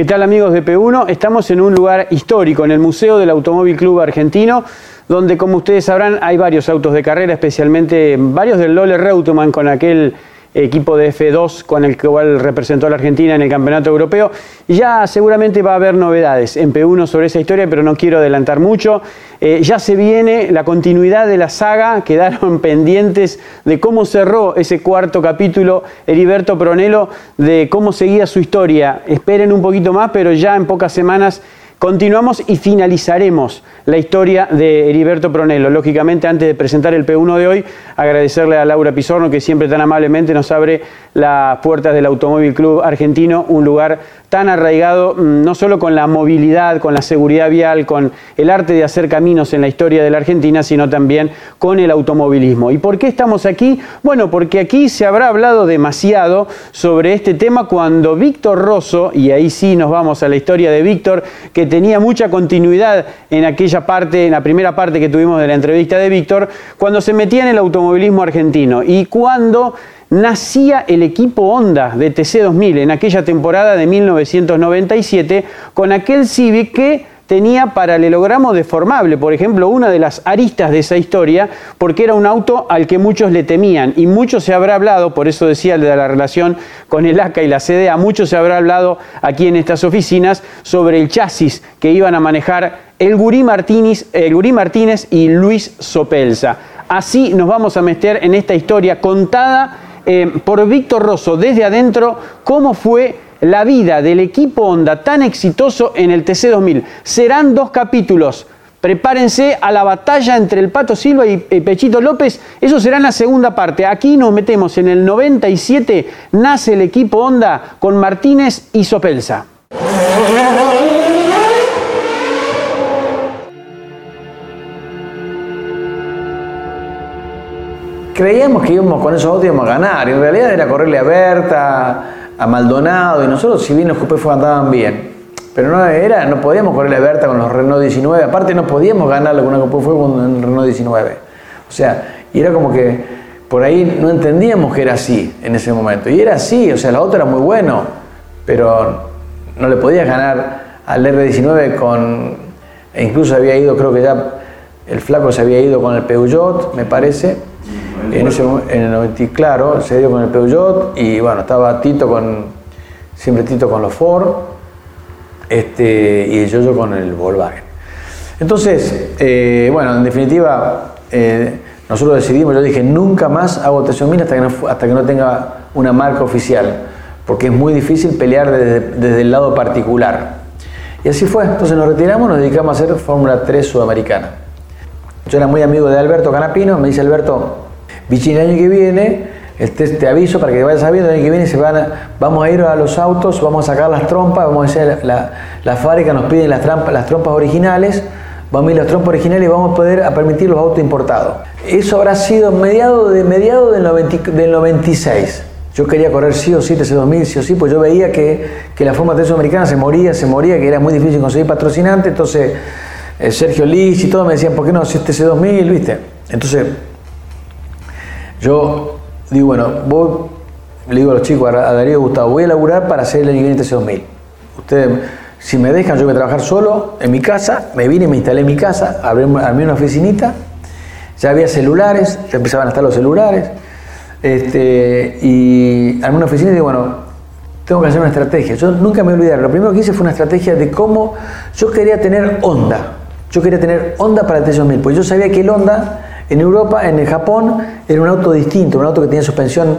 ¿Qué tal amigos de P1? Estamos en un lugar histórico, en el Museo del Automóvil Club Argentino, donde como ustedes sabrán hay varios autos de carrera, especialmente varios del Lole Reutemann con aquel equipo de F2 con el cual representó a la Argentina en el Campeonato Europeo. Ya seguramente va a haber novedades en P1 sobre esa historia, pero no quiero adelantar mucho. Eh, ya se viene la continuidad de la saga, quedaron pendientes de cómo cerró ese cuarto capítulo Heriberto Pronelo, de cómo seguía su historia. Esperen un poquito más, pero ya en pocas semanas Continuamos y finalizaremos la historia de Heriberto Pronello. Lógicamente, antes de presentar el P1 de hoy, agradecerle a Laura Pizorno que siempre tan amablemente nos abre las puertas del Automóvil Club Argentino, un lugar tan arraigado mm, no solo con la movilidad, con la seguridad vial, con el arte de hacer caminos en la historia de la Argentina, sino también con el automovilismo. ¿Y por qué estamos aquí? Bueno, porque aquí se habrá hablado demasiado sobre este tema cuando Víctor Rosso, y ahí sí nos vamos a la historia de Víctor, que tenía mucha continuidad en aquella parte, en la primera parte que tuvimos de la entrevista de Víctor, cuando se metía en el automovilismo argentino y cuando nacía el equipo Honda de TC2000 en aquella temporada de 1997 con aquel Civic que tenía paralelogramo deformable, por ejemplo, una de las aristas de esa historia, porque era un auto al que muchos le temían y mucho se habrá hablado, por eso decía de la relación con el ACA y la CDA, mucho se habrá hablado aquí en estas oficinas sobre el chasis que iban a manejar el Gurí Martínez, el Gurí Martínez y Luis Sopelsa. Así nos vamos a meter en esta historia contada eh, por Víctor Rosso desde adentro cómo fue la vida del equipo Honda tan exitoso en el TC2000. Serán dos capítulos. Prepárense a la batalla entre el Pato Silva y Pechito López. Eso será en la segunda parte. Aquí nos metemos en el 97. Nace el equipo Honda con Martínez y Sopelsa. creíamos que íbamos con esos autos íbamos a ganar. En realidad era correrle a Berta, a Maldonado, y nosotros, si bien los Coupé andaban bien, pero no era, no podíamos correrle a Berta con los Renault 19. Aparte, no podíamos ganarle con una Coupé fue con el Renault 19. O sea, y era como que por ahí no entendíamos que era así en ese momento. Y era así, o sea, el auto era muy bueno, pero no le podías ganar al R19 con. E incluso había ido, creo que ya el flaco se había ido con el Peugeot, me parece en, ese, en el 90, claro, se dio con el Peugeot y bueno, estaba Tito con, siempre Tito con los Ford este, y yo, yo con el Volkswagen. Entonces, eh, bueno, en definitiva, eh, nosotros decidimos, yo dije, nunca más hago TC1000 hasta que no, hasta que no tenga una marca oficial, porque es muy difícil pelear desde, desde el lado particular. Y así fue, entonces nos retiramos, nos dedicamos a hacer Fórmula 3 sudamericana. Yo era muy amigo de Alberto Canapino, me dice Alberto, Vichy, el año que viene, este, te aviso para que vayas sabiendo, el año que viene se van vamos a ir a los autos, vamos a sacar las trompas, vamos a hacer la, la fábrica nos piden las, trampas, las trompas originales, vamos a ir las trompas originales y vamos a poder permitir los autos importados. Eso habrá sido mediado, de, mediado del, 96. Yo quería correr sí o sí TC2000, sí o sí, pues yo veía que, que la forma de americana se moría, se moría, que era muy difícil conseguir patrocinante, entonces eh, Sergio Lich y todos me decían, ¿por qué no si TC2000, viste? Entonces yo digo, bueno, voy, le digo a los chicos, a Darío Gustavo, voy a laburar para hacer el año 2000. Ustedes, si me dejan, yo voy a trabajar solo en mi casa, me vine, me instalé en mi casa, abrí, una oficinita, ya había celulares, ya empezaban a estar los celulares, este, y armé una oficina y digo, bueno, tengo que hacer una estrategia. Yo nunca me olvidaré, lo primero que hice fue una estrategia de cómo yo quería tener onda. Yo quería tener onda para el T2000, porque yo sabía que el Honda en Europa, en el Japón, era un auto distinto, un auto que tenía suspensión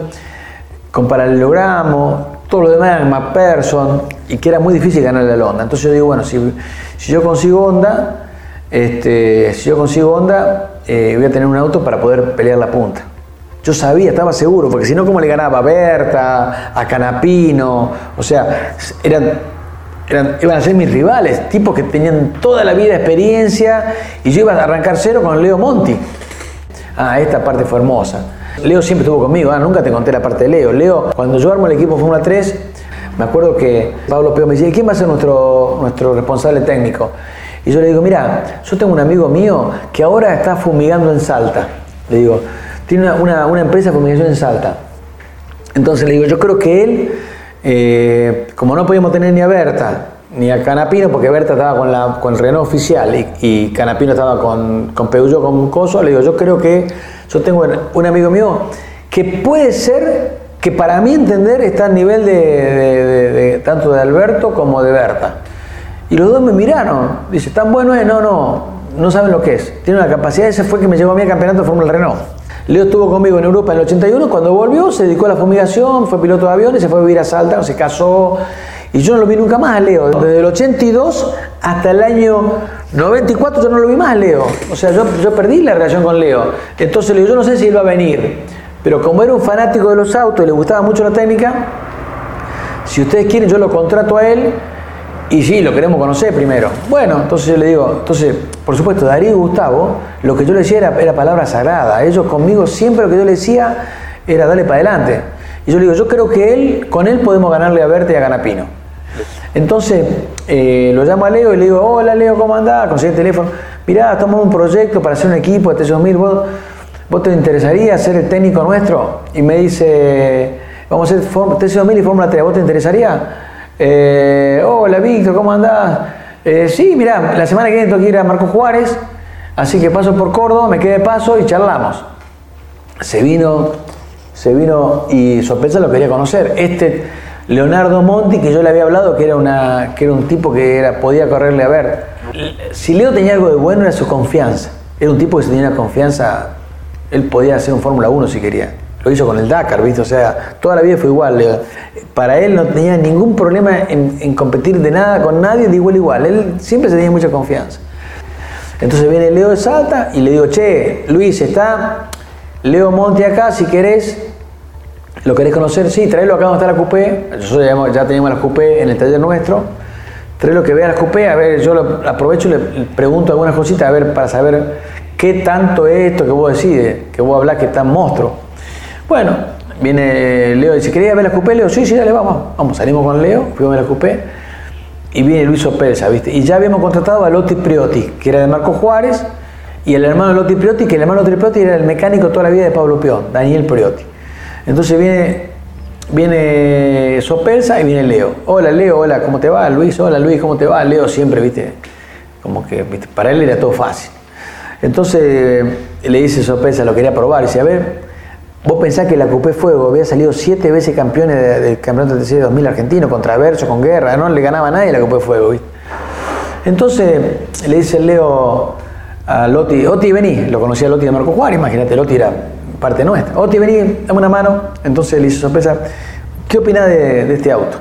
con paralelogramo, todo lo demás era McPherson y que era muy difícil ganarle a Honda. Entonces yo digo, bueno, si, si yo consigo Honda, este, si yo consigo Honda, eh, voy a tener un auto para poder pelear la punta. Yo sabía, estaba seguro, porque si no, ¿cómo le ganaba a Berta, a Canapino? O sea, eran, eran, iban a ser mis rivales, tipos que tenían toda la vida experiencia, y yo iba a arrancar cero con Leo Monti. Ah, esta parte fue hermosa. Leo siempre estuvo conmigo, ah, nunca te conté la parte de Leo. Leo, cuando yo armo el equipo Fórmula 3, me acuerdo que Pablo Peo me decía, ¿quién va a ser nuestro, nuestro responsable técnico? Y yo le digo, mira, yo tengo un amigo mío que ahora está fumigando en Salta. Le digo, tiene una, empresa de fumigación en Salta. Entonces le digo, yo creo que él, eh, como no podíamos tener ni a ni a Canapino, porque Berta estaba con, la, con el Renault oficial y, Canapino estaba con, con Peugeot, con Coso, le digo, yo creo que yo tengo un amigo mío que puede ser que para mí entender está a nivel de, tanto de Alberto como de Berta. Y los dos me miraron, dice, ¿tan bueno es? No, no, no saben lo que es. Tiene una capacidad, ese fue que me llevó a mí al campeonato de Fórmula Renault. Leo estuvo conmigo en Europa en el 81, cuando volvió se dedicó a la fumigación, fue piloto de aviones, se fue a vivir a Salta, se casó. Y yo no lo vi nunca más Leo. Desde el 82 hasta el año 94 yo no lo vi más Leo. O sea, yo, yo perdí la relación con Leo. Entonces le digo, yo no sé si él va a venir. Pero como era un fanático de los autos y le gustaba mucho la técnica, si ustedes quieren yo lo contrato a él y sí, lo queremos conocer primero. Bueno, entonces yo le digo, entonces, por supuesto, Darío y Gustavo, lo que yo le decía era, era palabra sagrada. Ellos conmigo siempre lo que yo le decía era darle para adelante. Y yo le digo, yo creo que él, con él podemos ganarle a Verte y a Ganapino. Entonces, eh, lo llamo a Leo y le digo, hola Leo, ¿cómo andás? Conseguí el teléfono. Mirá, estamos un proyecto para hacer un equipo de T2000. ¿Vos, ¿Vos te interesaría ser el técnico nuestro? Y me dice, vamos a hacer T2000 y Fórmula 3. ¿Vos te interesaría? Eh, hola Víctor, ¿cómo andás? Eh, sí, mira, la semana que viene tengo que ir a Marco Juárez, así que paso por Córdoba, me quedé de paso y charlamos. Se vino, se vino y sorpresa lo quería conocer. Este Leonardo Monti, que yo le había hablado que era, una, que era un tipo que era, podía correrle a ver. Si Leo tenía algo de bueno era su confianza. Era un tipo que se tenía confianza, él podía hacer un Fórmula 1 si quería lo hizo con el Dakar, ¿viste? O sea, toda la vida fue igual. Para él no tenía ningún problema en, competir de nada con nadie de igual igual. Él siempre se tenía mucha confianza. Entonces viene Leo de Salta y le digo, che, Luis, está Leo Monte acá, si querés, ¿lo querés conocer? Sí, tráelo acá donde está la coupé. Nosotros ya, ya teníamos la coupé en el taller nuestro. Tráelo que vea la coupé, a ver, yo lo aprovecho y le pregunto algunas cositas, a ver, para saber qué tanto es esto que vos decís, que vos hablás que es tan monstruo. Bueno, viene Leo y dice, ¿quería ver la cupé? Leo, sí, sí, dale, vamos. Vamos, salimos con Leo, fuimos a ver la cupé. Y viene Luis Opelsa, ¿viste? Y ya habíamos contratado a Lotti Priotti, que era de Marco Juárez, y el hermano Lotti Priotti, que el hermano Lotti Priotti era el mecánico toda la vida de Pablo Pion, Daniel Priotti. Entonces viene, viene Sopelsa y viene Leo. Hola Leo, hola, ¿cómo te va? Luis, hola Luis, ¿cómo te va? Leo siempre, ¿viste? Como que ¿viste? para él era todo fácil. Entonces le dice Sopelsa, lo quería probar, y dice, a ver, Vos pensás que la Coupé Fuego había salido siete veces campeones del campeonato de TC 2000 argentino, contra Verso, con Guerra, no le ganaba a nadie la Coupé Fuego, ¿viste? Entonces le dice Leo a Loti, Oti, vení, lo conocía Loti de Marco Juárez, imagínate, Loti era parte nuestra. Oti, vení, dame una mano. Entonces le hizo sorpresa, ¿qué opinás de, este auto?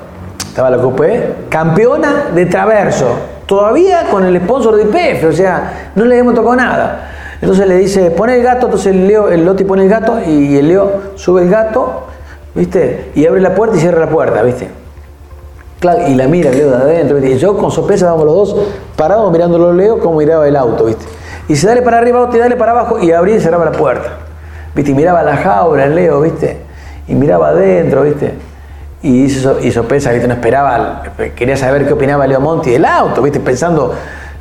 Estaba la Coupé, campeona de Traverso, todavía con el sponsor de IPF, o sea, no le hemos tocado nada. Entonces le dice, pone el gato, entonces el, Leo, el Loti pone el gato y el Leo sube el gato, ¿viste? Y abre la puerta y cierra la puerta, ¿viste? Claro, y la mira el Leo de adentro, ¿viste? Y yo con sorpresa vamos los dos parados mirándolo Leo como miraba el auto, ¿viste? Y se dale para arriba, y dale para abajo y abría y cerraba la puerta. ¿Viste? Y miraba la jaula el Leo, ¿viste? Y miraba adentro, ¿viste? Y, hizo, sorpresa, ¿viste? No esperaba, quería saber qué opinaba Leo Monti del auto, ¿viste? Pensando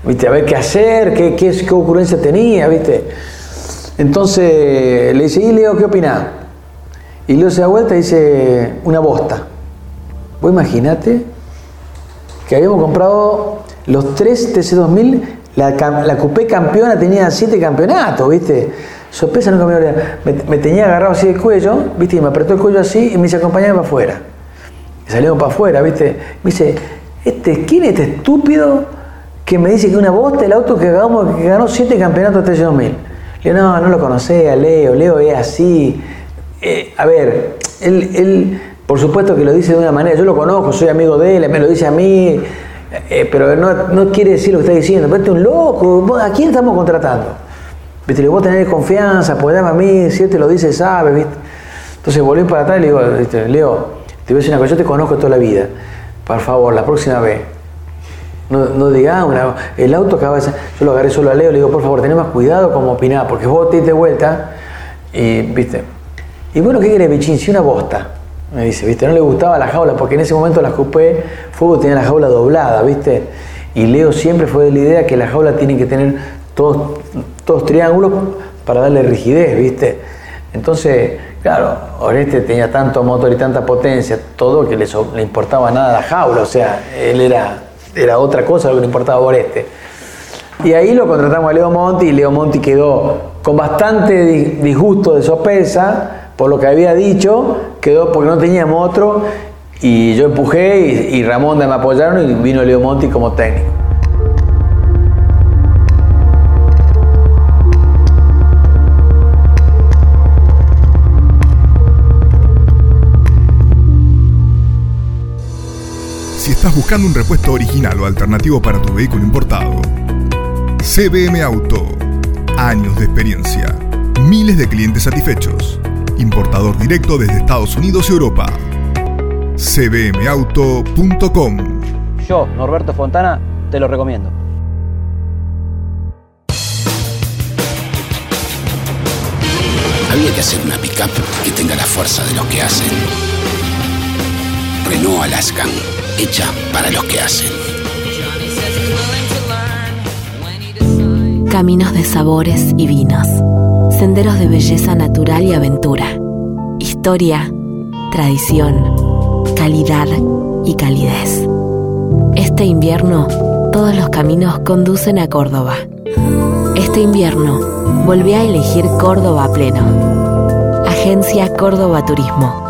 ¿viste? A ver qué hacer, qué, qué, qué ocurrencia tenía, ¿viste? Entonces le dice, ¿y Leo qué opina? Y Leo se da vuelta y dice, una bosta. Vos imaginate que habíamos comprado los tres TC2000, la, la Coupé campeona tenía siete campeonatos, ¿viste? Sorpresa nunca me me, me tenía agarrado así el cuello, ¿viste? Y me apretó el cuello así y me dice, acompañame para afuera. Y salimos para afuera, ¿viste? Me dice, este, ¿quién es este estúpido? que me dice que una bosta el auto que, que ganó siete campeonatos de 2000. Le digo, no, no lo conocía, Leo, Leo es así. Eh, a ver, él, Por supuesto que lo dice de una manera, yo lo conozco, soy amigo de él, me lo dice a mí, eh, pero no, quiere decir lo que está diciendo. Pero este es un loco, ¿a quién estamos contratando? ¿Viste? Le voy a tener confianza, apoyarme a mí, si él te lo dice, sabe, ¿viste? Entonces volví para atrás y le digo, Leo, te voy a decir una cosa, yo te conozco toda la vida. Por favor, la próxima vez, no, no ah, el auto acaba de yo lo agarré solo a Leo, le digo, por favor, ten más cuidado como opinás, porque vos te diste vuelta y, viste. Y bueno, ¿qué quiere Bichín? Si una bosta, me dice, viste, no le gustaba la jaula, porque en ese momento la coupé, Fuego tenía la jaula doblada, viste. Y Leo siempre fue de la idea que la jaula tiene que tener todos, todos triángulos para darle rigidez, viste. Entonces, claro, Oreste tenía tanto motor y tanta potencia, todo que le, importaba nada la jaula, o sea, él era, era otra cosa lo que le importaba a Oreste. Y ahí lo contratamos a Leo Monti y Leo Monti quedó con bastante disgusto de sopesa por lo que había dicho, quedó porque no teníamos otro y yo empujé y, y Ramón me apoyaron y vino Leo Monti como técnico. Estás buscando un repuesto original o alternativo para tu vehículo importado, CBM Auto. Años de experiencia. Miles de clientes satisfechos. Importador directo desde Estados Unidos y Europa. cbmauto.com. Yo, Norberto Fontana, te lo recomiendo. Había que hacer una pickup que tenga la fuerza de los que hacen. Renault Alaskan, hecha para los que hacen. Caminos de sabores y vinos. Senderos de belleza natural y aventura. Historia, tradición, calidad y calidez. Este invierno, todos los caminos conducen a Córdoba. Este invierno, volví a elegir Córdoba pleno. Agencia Córdoba Turismo.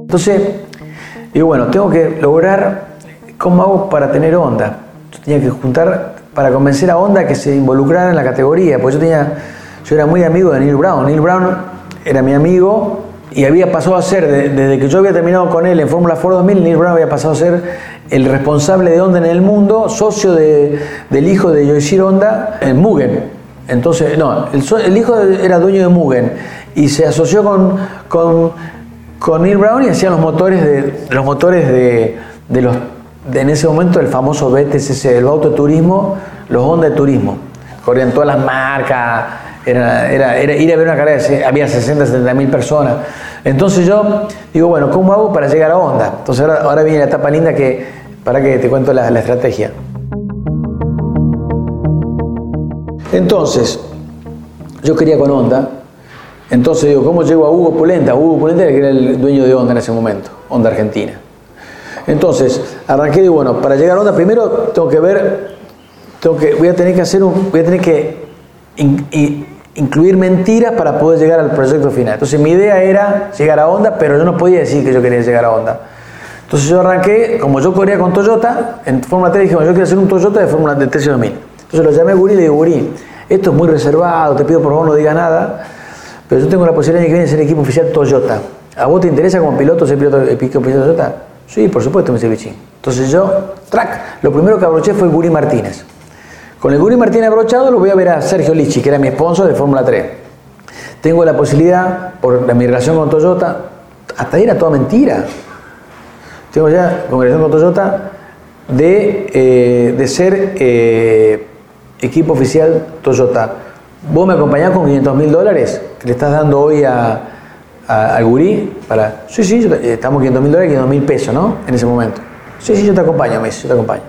Entonces, digo, bueno, tengo que lograr, ¿cómo hago para tener onda? Yo tenía que juntar para convencer a Honda que se involucrara en la categoría, porque yo tenía, yo era muy amigo de Neil Brown. Neil Brown era mi amigo y había pasado a ser, desde que yo había terminado con él en Fórmula Ford 2000, Neil Brown había pasado a ser el responsable de Honda en el mundo, socio del hijo de Yoichiro Honda en Mugen. Entonces, no, el, hijo era dueño de Mugen y se asoció con, con con Neil Brown y hacían los motores de los motores de, los en ese momento el famoso BTCC, el auto de turismo, los Honda de turismo. Corrían todas las marcas, era, era, ir a ver una carrera, había 60, 70 mil personas. Entonces yo digo, bueno, ¿cómo hago para llegar a Honda? Entonces ahora, viene la etapa linda que, para que te cuento la estrategia. Entonces, yo quería con Honda, entonces digo, ¿cómo llego a Hugo Pulenta? Hugo Pulenta era el dueño de Honda en ese momento, Honda Argentina. Entonces, arranqué y bueno, para llegar a Honda primero tengo que ver, tengo que, voy a tener que hacer un, voy a tener que incluir mentiras para poder llegar al proyecto final. Entonces mi idea era llegar a Honda, pero yo no podía decir que yo quería llegar a Honda. Entonces yo arranqué, como yo corría con Toyota, en Fórmula 3 dije, yo quiero hacer un Toyota de Fórmula de TC2000. Entonces lo llamé a Guri y le digo, Guri, esto es muy reservado, te pido por favor no diga nada pero yo tengo la posibilidad de que viene ser equipo oficial Toyota. ¿A vos te interesa como piloto ser piloto, equipo oficial Toyota? Sí, por supuesto, me dice Entonces yo, track, lo primero que abroché fue Guri Martínez. Con el Guri Martínez abrochado lo voy a ver a Sergio Lichi, que era mi sponsor de Fórmula 3. Tengo la posibilidad, por mi relación con Toyota, hasta ahí era toda mentira. Tengo ya, con relación con Toyota, de, eh, de ser eh, equipo oficial Toyota. ¿Vos me acompañás con 500 mil dólares que le estás dando hoy a, al gurí? Para, sí, sí, estamos 500 mil dólares, 500 mil pesos, ¿no? En ese momento. Sí, sí, yo te acompaño, me yo te acompaño.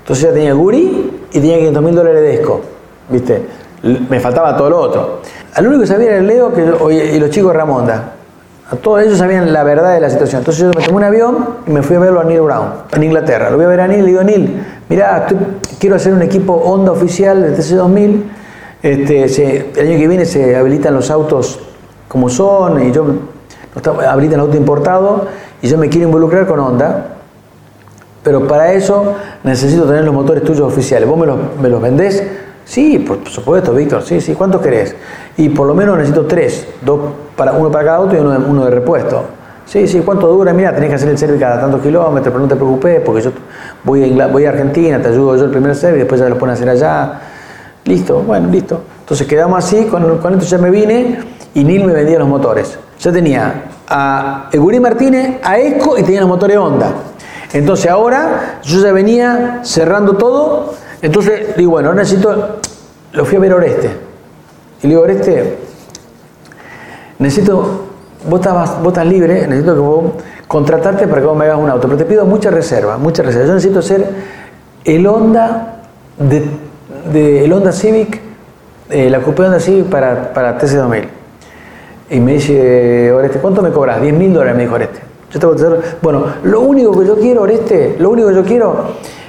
Entonces ya tenía el gurí y tenía 500 mil dólares de ESCO, ¿viste? Me faltaba todo lo otro. Al único que sabía era el Leo que, y los chicos de Ramonda. A todos ellos sabían la verdad de la situación. Entonces yo me tomé un avión y me fui a verlo a Neil Brown, en Inglaterra. Lo voy a ver a Neil y le digo, Neil, mirá, quiero hacer un equipo Honda oficial de TC2000. Este, el año que viene se habilitan los autos como son y yo habilitan el auto importado y yo me quiero involucrar con Honda. Pero para eso necesito tener los motores tuyos oficiales. ¿Vos me los, me los vendés? Sí, por supuesto, Víctor. Sí, sí. ¿Cuántos querés? Y por lo menos necesito tres. Dos para, uno para cada auto y uno de, uno de repuesto. Sí, sí. ¿Cuánto dura? Mira, tenés que hacer el service cada tantos kilómetros, pero no te preocupes porque yo voy a, voy a Argentina, te ayudo yo el primer service, después ya lo ponen a hacer allá. Listo, bueno, listo. Entonces quedamos así, con, con esto ya me vine y Nil me vendía los motores. Ya tenía a Egurí Martínez, a ESCO y tenía los motores Honda. Entonces ahora yo ya venía cerrando todo entonces digo, bueno, necesito, lo fui a ver a Oreste. Y le digo, Oreste, necesito, vos estás, vos estás libre, necesito que vos contratarte para que vos me hagas un auto, pero te pido mucha reserva, mucha reserva. Yo necesito ser el Honda, de, el Honda Civic, eh, la Coupé Honda Civic para, para TC2000. Y me dice, Oreste, ¿cuánto me cobras? 10 mil dólares, me dijo Oreste. Yo te voy a bueno, lo único que yo quiero, Oreste, lo único que yo quiero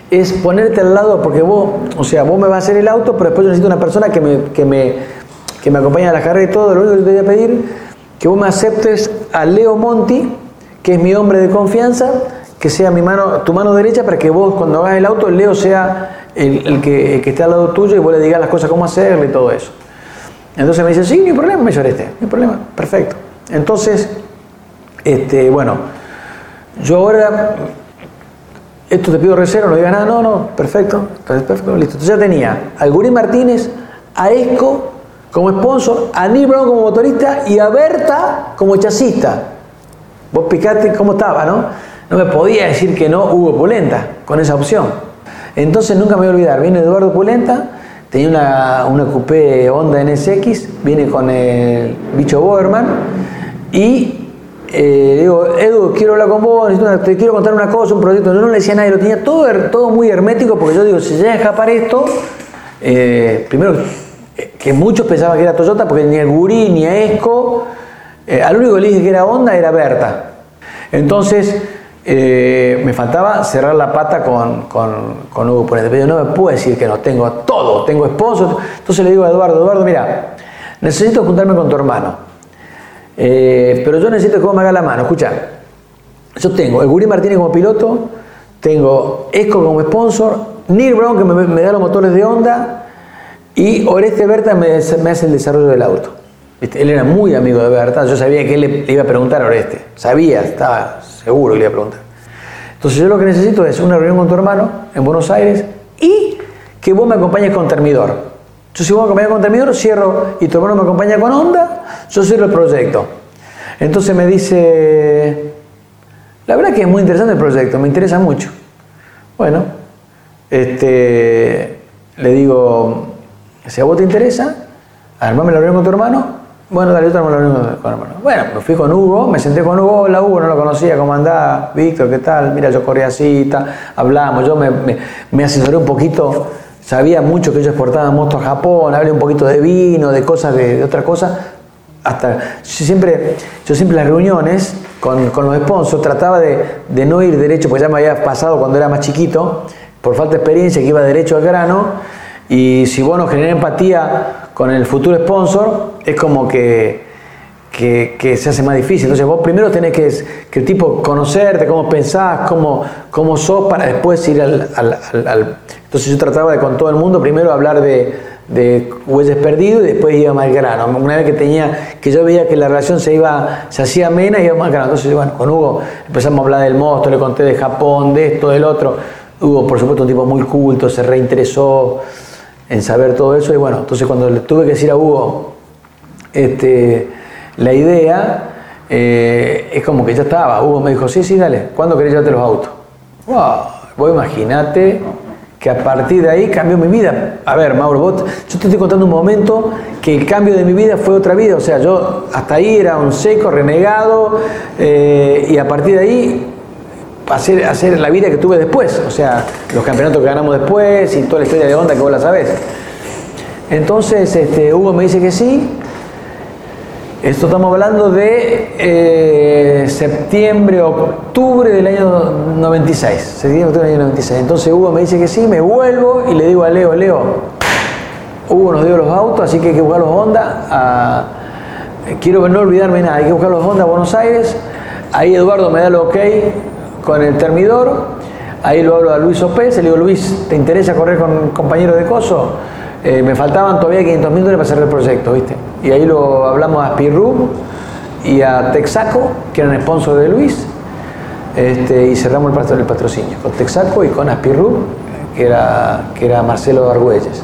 es ponerte al lado, porque vos, o sea, vos me vas a hacer el auto, pero después yo necesito una persona que me, que me, que me acompañe a la carrera y todo. Lo único que te voy a pedir que vos me aceptes a Leo Monti, que es mi hombre de confianza, que sea mi mano, tu mano derecha para que vos cuando hagas el auto, Leo sea el, que, que, esté al lado tuyo y vos le digas las cosas cómo hacerle y todo eso. Entonces me dice, sí, no hay problema, me este, no hay problema, perfecto. Entonces, este, bueno, yo ahora esto te pido reserva, no digas nada, no, no, perfecto, perfecto, listo. Entonces ya tenía a Gurí Martínez, a Esco como sponsor, a Brown como motorista y a Berta como chasista. Vos picaste cómo estaba, ¿no? No me podía decir que no Hugo Pulenta con esa opción. Entonces nunca me voy a olvidar, viene Eduardo Pulenta, tenía una, una coupé Honda NSX, viene con el bicho Boerman y eh, digo, Edu, quiero hablar con vos, te quiero contar una cosa, un proyecto. Yo no le decía a nadie, lo tenía todo, todo muy hermético porque yo digo, si llega a escapar esto, eh, primero que muchos pensaban que era Toyota porque ni el Gurí ni a Esco, eh, al único que le dije que era Honda era Berta. Entonces, me faltaba cerrar la pata con, con, Hugo Ponente. Pero yo no me puedo decir que no, tengo todo, tengo esposo. Entonces le digo a Eduardo, Eduardo, mira, necesito juntarme con tu hermano. Eh, pero yo necesito que vos me hagas la mano. Escucha, yo tengo el Gurí Martínez como piloto, tengo Esco como sponsor, Neil Brown que me, da los motores de Honda y Oreste Berta me, hace el desarrollo del auto. Él era muy amigo de Berta, yo sabía que él le, iba a preguntar a Oreste, sabía, estaba seguro que le iba a preguntar. Entonces yo lo que necesito es una reunión con tu hermano en Buenos Aires y que vos me acompañes con Termidor. Yo si vos me acompañas con Termidor, cierro y tu hermano me acompaña con Honda, yo cierro el proyecto. Entonces me dice, la verdad que es muy interesante el proyecto, me interesa mucho. Bueno, este, le digo, si a vos te interesa, armame la reunión con tu hermano. Bueno, dale, hermano. Bueno, me fui con Hugo, me senté con Hugo, hola Hugo, no lo conocía, ¿cómo andás? Víctor, ¿qué tal? Mira, yo corría así, hablamos, yo me, me asesoré un poquito sabía mucho que ellos exportaban motos a Japón, hablé un poquito de vino, de cosas, de, otras cosas. Hasta, yo siempre, yo siempre las reuniones con, los sponsors trataba de, no ir derecho, porque ya me había pasado cuando era más chiquito, por falta de experiencia, que iba derecho al grano, y si vos no empatía con el futuro sponsor, es como que que, se hace más difícil. Entonces vos primero tenés que, que el tipo conocerte, cómo pensás, cómo, cómo sos, para después ir al, Entonces yo trataba de con todo el mundo primero hablar de, de perdidos y después iba más grano. Una vez que tenía, que yo veía que la relación se iba, se hacía amena, iba más grano. Entonces, bueno, con Hugo empezamos a hablar del monstruo, le conté de Japón, de esto, del otro. Hugo, por supuesto, un tipo muy culto, se reinteresó en saber todo eso. Y bueno, entonces cuando le tuve que decir a Hugo, este, la idea eh, es como que ya estaba. Hugo me dijo, sí, sí, dale, ¿cuándo querés llevarte los autos? Wow, vos imaginate que a partir de ahí cambió mi vida. A ver, Mauro, vos, yo te estoy contando un momento que el cambio de mi vida fue otra vida. O sea, yo hasta ahí era un seco, renegado, eh, y a partir de ahí hacer, la vida que tuve después. O sea, los campeonatos que ganamos después y toda la historia de onda que vos la sabés. Entonces, este, Hugo me dice que sí, Esto estamos hablando de eh, septiembre, octubre del año 96. Septiembre, octubre del año 96. Entonces Hugo me dice que sí, me vuelvo y le digo a Leo, Leo, Hugo nos dio los autos, así que hay que buscar los Honda. Quiero no olvidarme nada, hay que buscar los Honda a Buenos Aires. Ahí Eduardo me da el ok con el termidor. Ahí lo hablo a Luis Opez, le digo, Luis, ¿te interesa correr con compañero de coso? Eh, me faltaban todavía 500 mil dólares para cerrar el proyecto, ¿viste? Y ahí lo hablamos a Spirru y a Texaco, que eran sponsor de Luis, este, y cerramos el, patrocinio con Texaco y con Aspirru, que era, que era Marcelo Argüelles.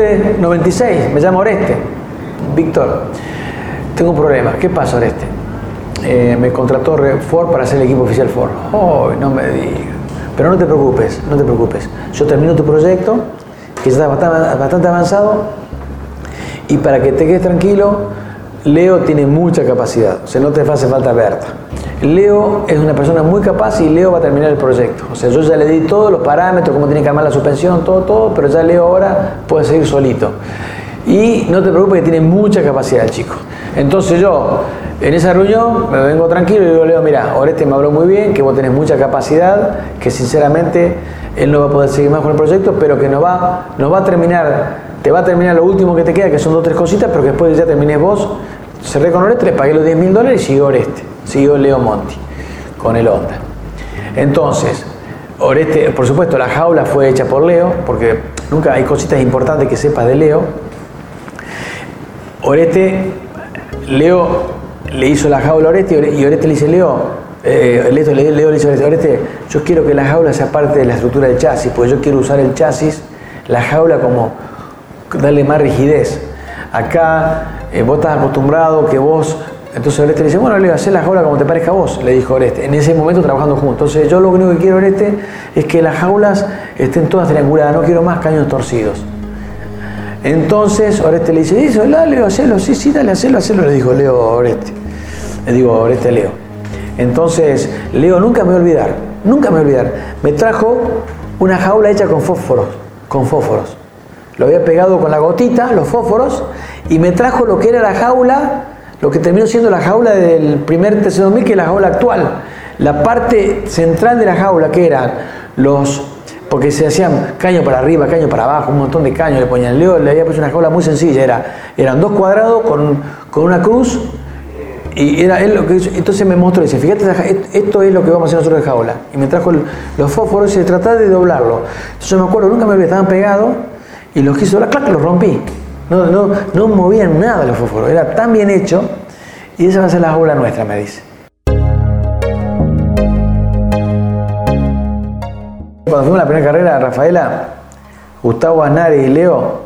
Octubre 96, me llamo Oreste. Víctor, tengo un problema. ¿Qué pasa, Oreste? Eh, me contrató Ford para ser el equipo oficial Ford. Oh, no me digas. Pero no te preocupes, no te preocupes. Yo termino tu proyecto, que ya está bastante avanzado, y para que te quedes tranquilo, Leo tiene mucha capacidad. O sea, no te hace falta Berta. Leo es una persona muy capaz y Leo va a terminar el proyecto. O sea, yo ya le di todos los parámetros, cómo tiene que armar la suspensión, todo, todo, pero ya Leo ahora puede seguir solito. Y no te preocupes que tiene mucha capacidad el chico. Entonces yo, en esa reunión, me vengo tranquilo y digo, Leo, mira, Oreste me habló muy bien, que vos tenés mucha capacidad, que sinceramente él no va a poder seguir más con el proyecto, pero que nos va, va a terminar, te va a terminar lo último que te queda, que son dos o tres cositas, pero que después ya termines vos. Cerré con Oreste, le pagué los 10 mil dólares y siguió Oreste siguió Leo Monti con el Honda. Entonces, Oreste, por supuesto, la jaula fue hecha por Leo, porque nunca hay cositas importantes que sepas de Leo. Oreste, Leo le hizo la jaula a Oreste y Oreste le dice, Leo, eh, Leo, le dice a Oreste, yo quiero que la jaula sea parte de la estructura del chasis, porque yo quiero usar el chasis, la jaula como darle más rigidez. Acá eh, vos estás acostumbrado que vos entonces Oreste le dice, bueno, le hacer la jaula como te parezca a vos, le dijo Oreste, en ese momento trabajando juntos. Entonces yo lo único que quiero, Oreste, es que las jaulas estén todas trianguladas, no quiero más caños torcidos. Entonces Oreste le dice, eso, dale, hacelo, sí, sí, dale, hacelo, hacelo, le dijo Leo Oreste. Le digo, Oreste Leo. Entonces, Leo nunca me voy a olvidar, nunca me voy a olvidar. Me trajo una jaula hecha con fósforos, con fósforos. Lo había pegado con la gotita, los fósforos, y me trajo lo que era la jaula lo que terminó siendo la jaula del primer TC2000, que es la jaula actual. La parte central de la jaula, que eran los porque se hacían caño para arriba, caño para abajo, un montón de caños le ponían. Leo le había puesto una jaula muy sencilla, era, eran dos cuadrados con, con una cruz Y era él lo que hizo. Entonces me mostró y dice, fíjate, esto es lo que vamos a hacer nosotros de jaula. Y me trajo los fósforos y se trataba de doblarlo. Entonces me acuerdo, nunca me olvidé, estaban pegados y los quise doblar, clac, los rompí. No, no, no movían nada los fósforos, era tan bien hecho. Y esa va a ser la jaula nuestra, me dice. Cuando fuimos la primera carrera, Rafaela, Gustavo Aznari y Leo,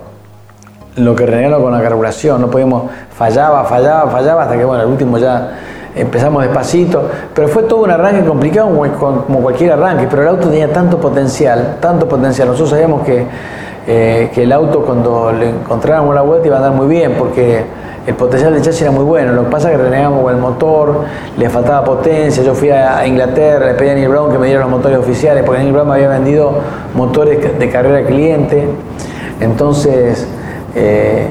lo que renegaron con la carburación, no podíamos, fallaba, fallaba, fallaba, hasta que bueno, el último ya empezamos despacito, pero fue todo un arranque complicado como cualquier arranque, pero el auto tenía tanto potencial, tanto potencial, nosotros sabíamos que, eh, que el auto cuando le encontráramos la vuelta iba a andar muy bien, porque el potencial del chasis era muy bueno. Lo que pasa es que renegamos con el motor, le faltaba potencia. Yo fui a Inglaterra, le pedí a Neil Brown que me diera los motores oficiales, porque Neil Brown me había vendido motores de carrera cliente. Entonces, eh,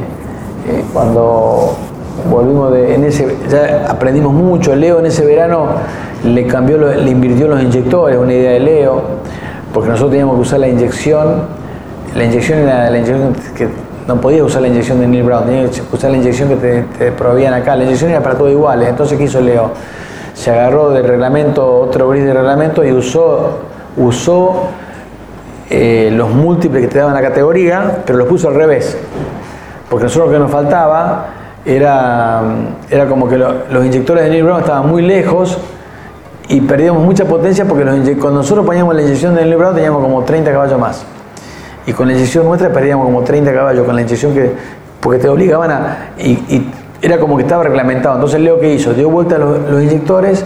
eh, cuando volvimos de, en ese, ya aprendimos mucho. Leo en ese verano le cambió, le invirtió los inyectores, una idea de Leo, porque nosotros teníamos que usar la inyección. La inyección era la inyección que no podías usar la inyección de Neil Brown, tenías que usar la inyección que te, te acá. La inyección era para todo igual, entonces ¿qué hizo Leo? Se agarró del reglamento, otro gris de reglamento y usó, usó eh, los múltiples que te daban la categoría, pero los puso al revés. Porque nosotros lo que nos faltaba era, era como que los inyectores de Neil Brown estaban muy lejos y perdíamos mucha potencia porque cuando nosotros poníamos la inyección de Neil Brown teníamos como 30 caballos más y con la inyección nuestra perdíamos como 30 caballos con la inyección que porque te obligaban a y, era como que estaba reglamentado. Entonces Leo que hizo dio vuelta los, los inyectores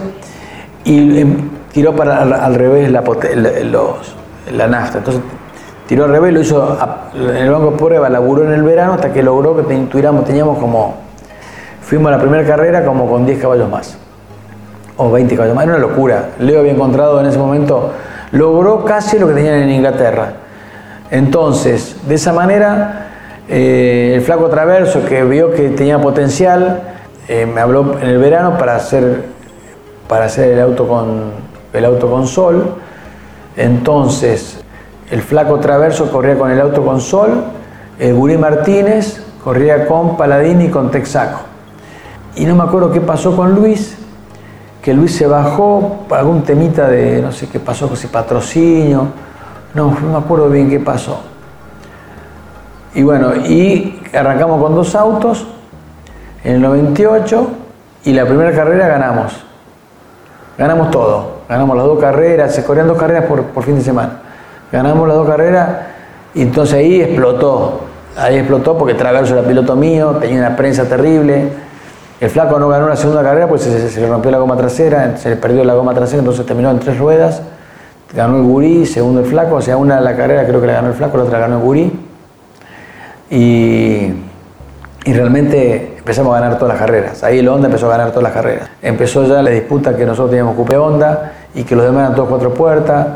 y em, tiró para al, revés la, los, la nafta. Entonces tiró al revés lo hizo en el banco de prueba laburó en el verano hasta que logró que tuviéramos teníamos como fuimos a la primera carrera como con 10 caballos más o 20 caballos más. Era una locura. Leo había encontrado en ese momento logró casi lo que tenían en Inglaterra entonces, de esa manera, eh, el flaco Traverso, que vio que tenía potencial, eh, me habló en el verano para hacer, para hacer el, auto con, el auto con sol. Entonces, el flaco Traverso corría con el auto con sol, el Gurí Martínez corría con Paladini y con Texaco. Y no me acuerdo qué pasó con Luis, que Luis se bajó por algún temita de, no sé qué pasó con ese patrocinio no, no me acuerdo bien qué pasó. Y bueno, y arrancamos con dos autos en el 98 y la primera carrera ganamos. Ganamos todo. Ganamos las dos carreras, se corrían dos carreras por, fin de semana. Ganamos las dos carreras y entonces ahí explotó. Ahí explotó porque Traverso era piloto mío, tenía una prensa terrible. El flaco no ganó la segunda carrera pues se, se le rompió la goma trasera, se le perdió la goma trasera, entonces terminó en tres ruedas ganó el Gurí, segundo el Flaco, o sea, una de la carrera creo que la ganó el Flaco, la otra ganó el Gurí. Y, y, realmente empezamos a ganar todas las carreras. Ahí el Honda empezó a ganar todas las carreras. Empezó ya la disputa que nosotros teníamos Coupe Honda y que los demás eran todos cuatro puertas.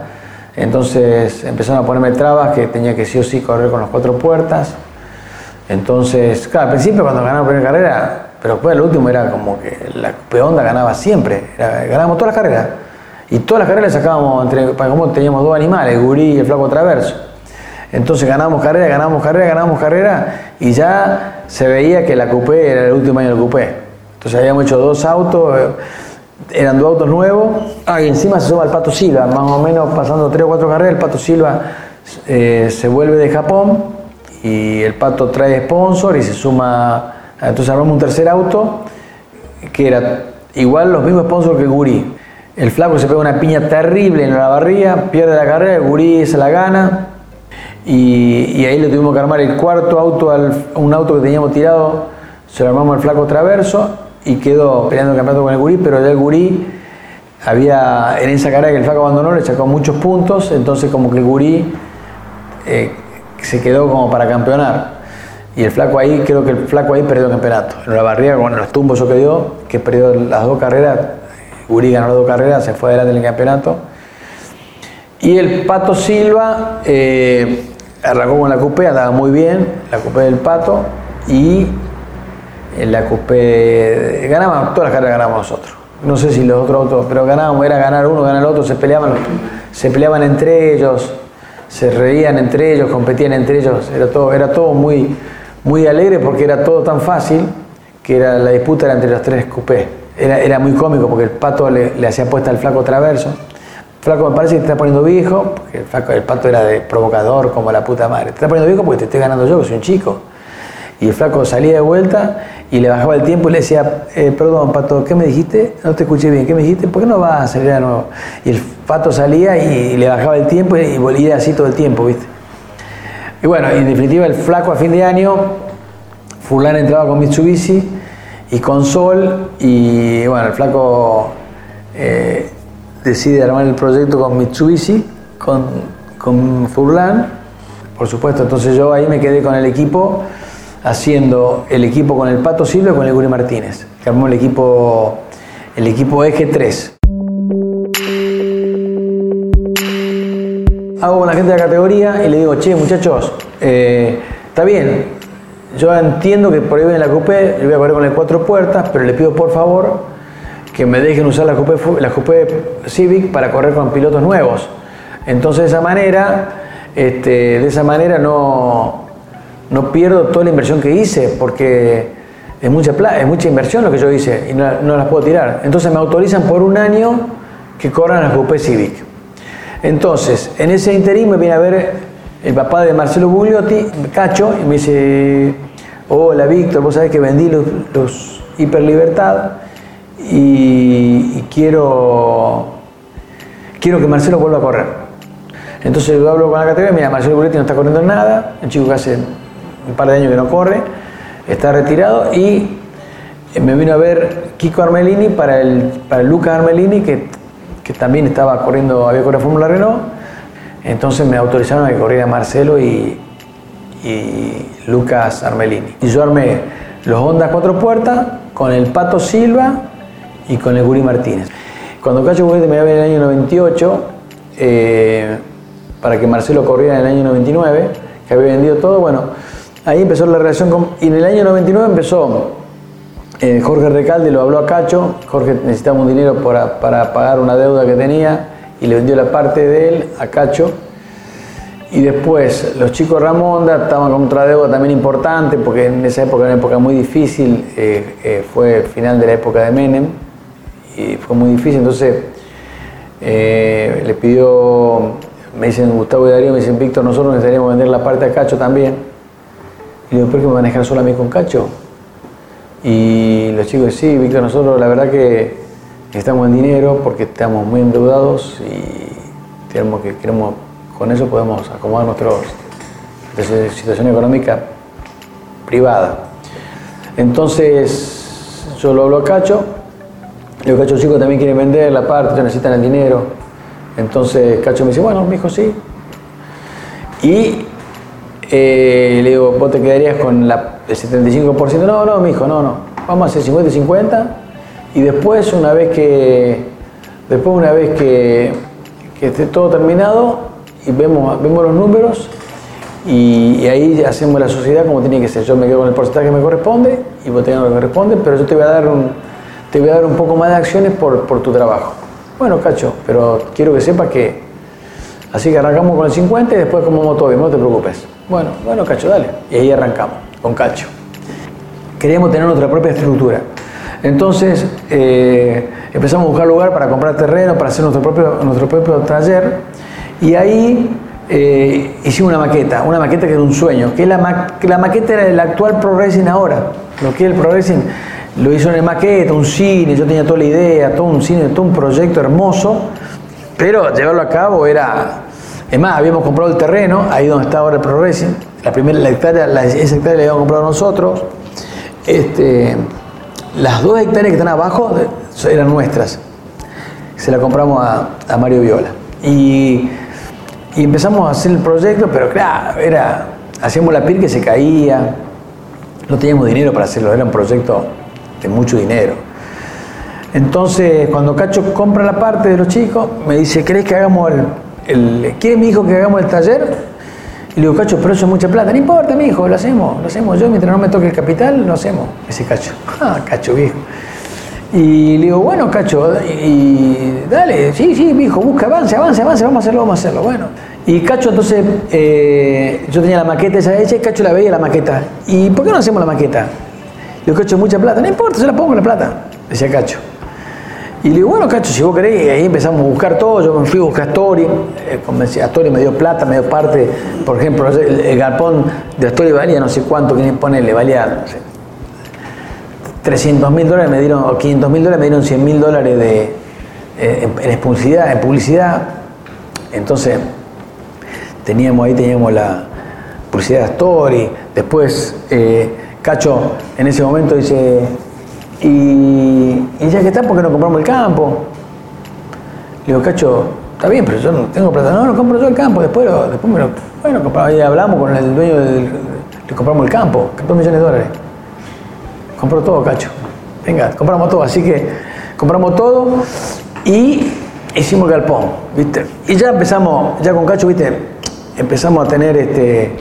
Entonces empezaron a ponerme trabas que tenía que sí o sí correr con las cuatro puertas. Entonces, claro, al principio cuando ganamos la primera carrera, pero después el último era como que la Coupe Honda ganaba siempre, ganábamos todas las carreras. Y todas las carreras las sacábamos, entre, como teníamos dos animales, el gurí y el flaco traverso. Entonces ganamos carrera, ganamos carrera, ganamos carrera y ya se veía que la coupé era el último año del coupé. Entonces habíamos hecho dos autos, eh, eran dos autos nuevos. Ah, y encima se suma el Pato Silva, más o menos pasando tres o cuatro carreras, el Pato Silva eh, se vuelve de Japón y el Pato trae sponsor y se suma. Entonces armamos un tercer auto que era igual los mismos sponsors que el Gurí. El flaco se pega una piña terrible en la barría, pierde la carrera, el gurí se la gana. Y, ahí le tuvimos que armar el cuarto auto, al, un auto que teníamos tirado, se lo armamos al flaco traverso y quedó peleando el campeonato con el gurí, pero ya el gurí había, en esa carrera que el flaco abandonó, le sacó muchos puntos, entonces como que el gurí eh, se quedó como para campeonar. Y el flaco ahí, creo que el flaco ahí perdió el campeonato. En la barriga, con los tumbos que dio, que perdió las dos carreras, Uri ganó las dos carreras, se fue adelante en el campeonato. Y el Pato Silva eh, arrancó con la Coupé, andaba muy bien, la Coupé del Pato, y la Coupé ganaba, todas las carreras ganamos nosotros. No sé si los otros autos, pero ganábamos, era ganar uno, ganar el otro, se peleaban, se peleaban entre ellos, se reían entre ellos, competían entre ellos, era todo, era todo muy, muy alegre porque era todo tan fácil que era, la disputa era entre las tres coupés. Era, era muy cómico porque el pato le, hacía puesta al flaco traverso. Flaco, me parece que te está poniendo viejo, porque el, flaco, el pato era de provocador como la puta madre. Te está poniendo viejo porque te estoy ganando yo, soy un chico. Y el flaco salía de vuelta y le bajaba el tiempo y le decía, eh, perdón, pato, ¿qué me dijiste? No te escuché bien, ¿qué me dijiste? ¿Por qué no vas a salir de nuevo? Y el pato salía y, le bajaba el tiempo y, volvía así todo el tiempo, ¿viste? Y bueno, en definitiva, el flaco a fin de año, Fulán entraba con Mitsubishi y con Sol, y bueno, el flaco. Eh, decide armar el proyecto con Mitsubishi, con, con Furlan, por supuesto, entonces yo ahí me quedé con el equipo, haciendo el equipo con el Pato Silva y con el Guri Martínez, que armó el equipo, el equipo Eje 3. Hago con la gente de la categoría y le digo, che muchachos, eh, está bien, yo entiendo que viene la coupé, yo voy a correr con las cuatro puertas, pero le pido por favor que me dejen usar la Coupé, la Civic para correr con pilotos nuevos. Entonces de esa manera, este, de esa manera no, no pierdo toda la inversión que hice, porque es mucha, es mucha inversión lo que yo hice y no, las puedo tirar. Entonces me autorizan por un año que corran la Coupé Civic. Entonces, en ese interín me viene a ver el papá de Marcelo Bugliotti, Cacho, y me dice, hola Víctor, vos sabés que vendí los, los Hiperlibertad y, quiero, quiero que Marcelo vuelva a correr. Entonces yo hablo con la categoría, mira, Marcelo Buletti no está corriendo nada, un chico que hace un par de años que no corre, está retirado y me vino a ver Kiko Armelini para el, para el Luca Armelini, que, que también estaba corriendo, había corrido Fórmula Renault. Entonces me autorizaron a que corriera Marcelo y, Lucas Armelini. Y yo armé los Honda cuatro puertas con el Pato Silva y con el Guri Martínez. Cuando Cacho Buguete me iba en el año 98, eh, para que Marcelo corriera en el año 99, que había vendido todo, bueno, ahí empezó la relación con... Y en el año 99 empezó, eh, Jorge Recalde lo habló a Cacho, Jorge necesitaba un dinero para, para pagar una deuda que tenía y le vendió la parte de él a Cacho. Y después los chicos Ramonda estaban con otra deuda también importante, porque en esa época era una época muy difícil, eh, fue final de la época de Menem, y fue muy difícil. Entonces eh, le pidió, me dicen Gustavo y Darío, me dicen Víctor, nosotros necesitaríamos vender la parte a Cacho también. Y le digo, ¿por qué me van solo a mí con Cacho? Y los chicos, sí, Víctor, nosotros la verdad que necesitamos el dinero porque estamos muy endeudados y tenemos que, queremos, con eso podemos acomodar nuestra situación económica privada. Entonces yo lo hablo a Cacho Digo, Cacho Chico también quiere vender la parte, necesitan el dinero. Entonces Cacho me dice, bueno, mi hijo sí. Y eh, le digo, vos te quedarías con la, el 75%. No, no, mi hijo, no, no. Vamos a hacer 50 y 50. Y después, una vez que, después una vez que, que esté todo terminado y vemos, vemos los números, y, ahí hacemos la sociedad como tiene que ser. Yo me quedo con el porcentaje que me corresponde y vos tenés lo que corresponde, pero yo te voy a dar un te voy a dar un poco más de acciones por, tu trabajo. Bueno, Cacho, pero quiero que sepas que así que arrancamos con el 50 y después como motor, no te preocupes. Bueno, bueno, Cacho, dale. Y ahí arrancamos, con Cacho. Queríamos tener nuestra propia estructura. Entonces eh, empezamos a buscar lugar para comprar terreno, para hacer nuestro propio, nuestro propio taller. Y ahí eh, hicimos una maqueta, una maqueta que era un sueño, que la, la maqueta era el actual Pro ahora, lo que es el Pro lo hizo en el maqueta, un cine, yo tenía toda la idea, todo un cine, todo un proyecto hermoso, pero llevarlo a cabo era... Es más, habíamos comprado el terreno, ahí donde está ahora el Progressing, la primera la hectárea, esa hectárea la habíamos comprado nosotros, este, las dos hectáreas que están abajo eran nuestras, se la compramos a, Mario Viola. Y, empezamos a hacer el proyecto, pero claro, era, hacíamos la piel que se caía, no teníamos dinero para hacerlo, era un proyecto mucho dinero. Entonces, cuando Cacho compra la parte de los chicos, me dice, ¿crees que hagamos el, el ¿quiere mi hijo que hagamos el taller? Y le digo, Cacho, pero eso es mucha plata. No importa, mi hijo, lo hacemos, lo hacemos yo, mientras no me toque el capital, lo hacemos. Ese Cacho, ah, Cacho viejo. Y le digo, bueno, Cacho, y, dale, sí, sí, mi hijo, busca, avance, avance, avance, vamos a hacerlo, vamos a hacerlo. Bueno. Y Cacho, entonces, eh, yo tenía la maqueta esa hecha y Cacho la veía la maqueta. ¿Y por qué no hacemos la maqueta? Le digo, Cacho, mucha plata. No importa, se la pongo la plata, decía Cacho. Y le digo, bueno, Cacho, si vos querés, ahí empezamos a buscar todo. Yo me fui a buscar a Astori, eh, Astori me dio plata, me dio parte. Por ejemplo, el, el galpón de Astori valía no sé cuánto, quién ponerle, valía, no sé, 300 mil dólares, me dieron, o 500 mil dólares, me dieron 100 mil dólares de, eh, en, en publicidad, en publicidad. Entonces, teníamos ahí teníamos la publicidad de Astori. Después, eh, Cacho en ese momento dice, y, y ya que está, ¿por qué no compramos el campo? Le digo, Cacho, está bien, pero yo no tengo plata. No, lo compro yo el campo, después, lo- después me lo. Bueno, compramos, ahí hablamos con el dueño del. Le compramos el campo, que dos millones de dólares. Compró todo, Cacho. Venga, compramos todo. Así que compramos todo y hicimos galpón, ¿viste? Y ya empezamos, ya con Cacho, ¿viste? Empezamos a tener este.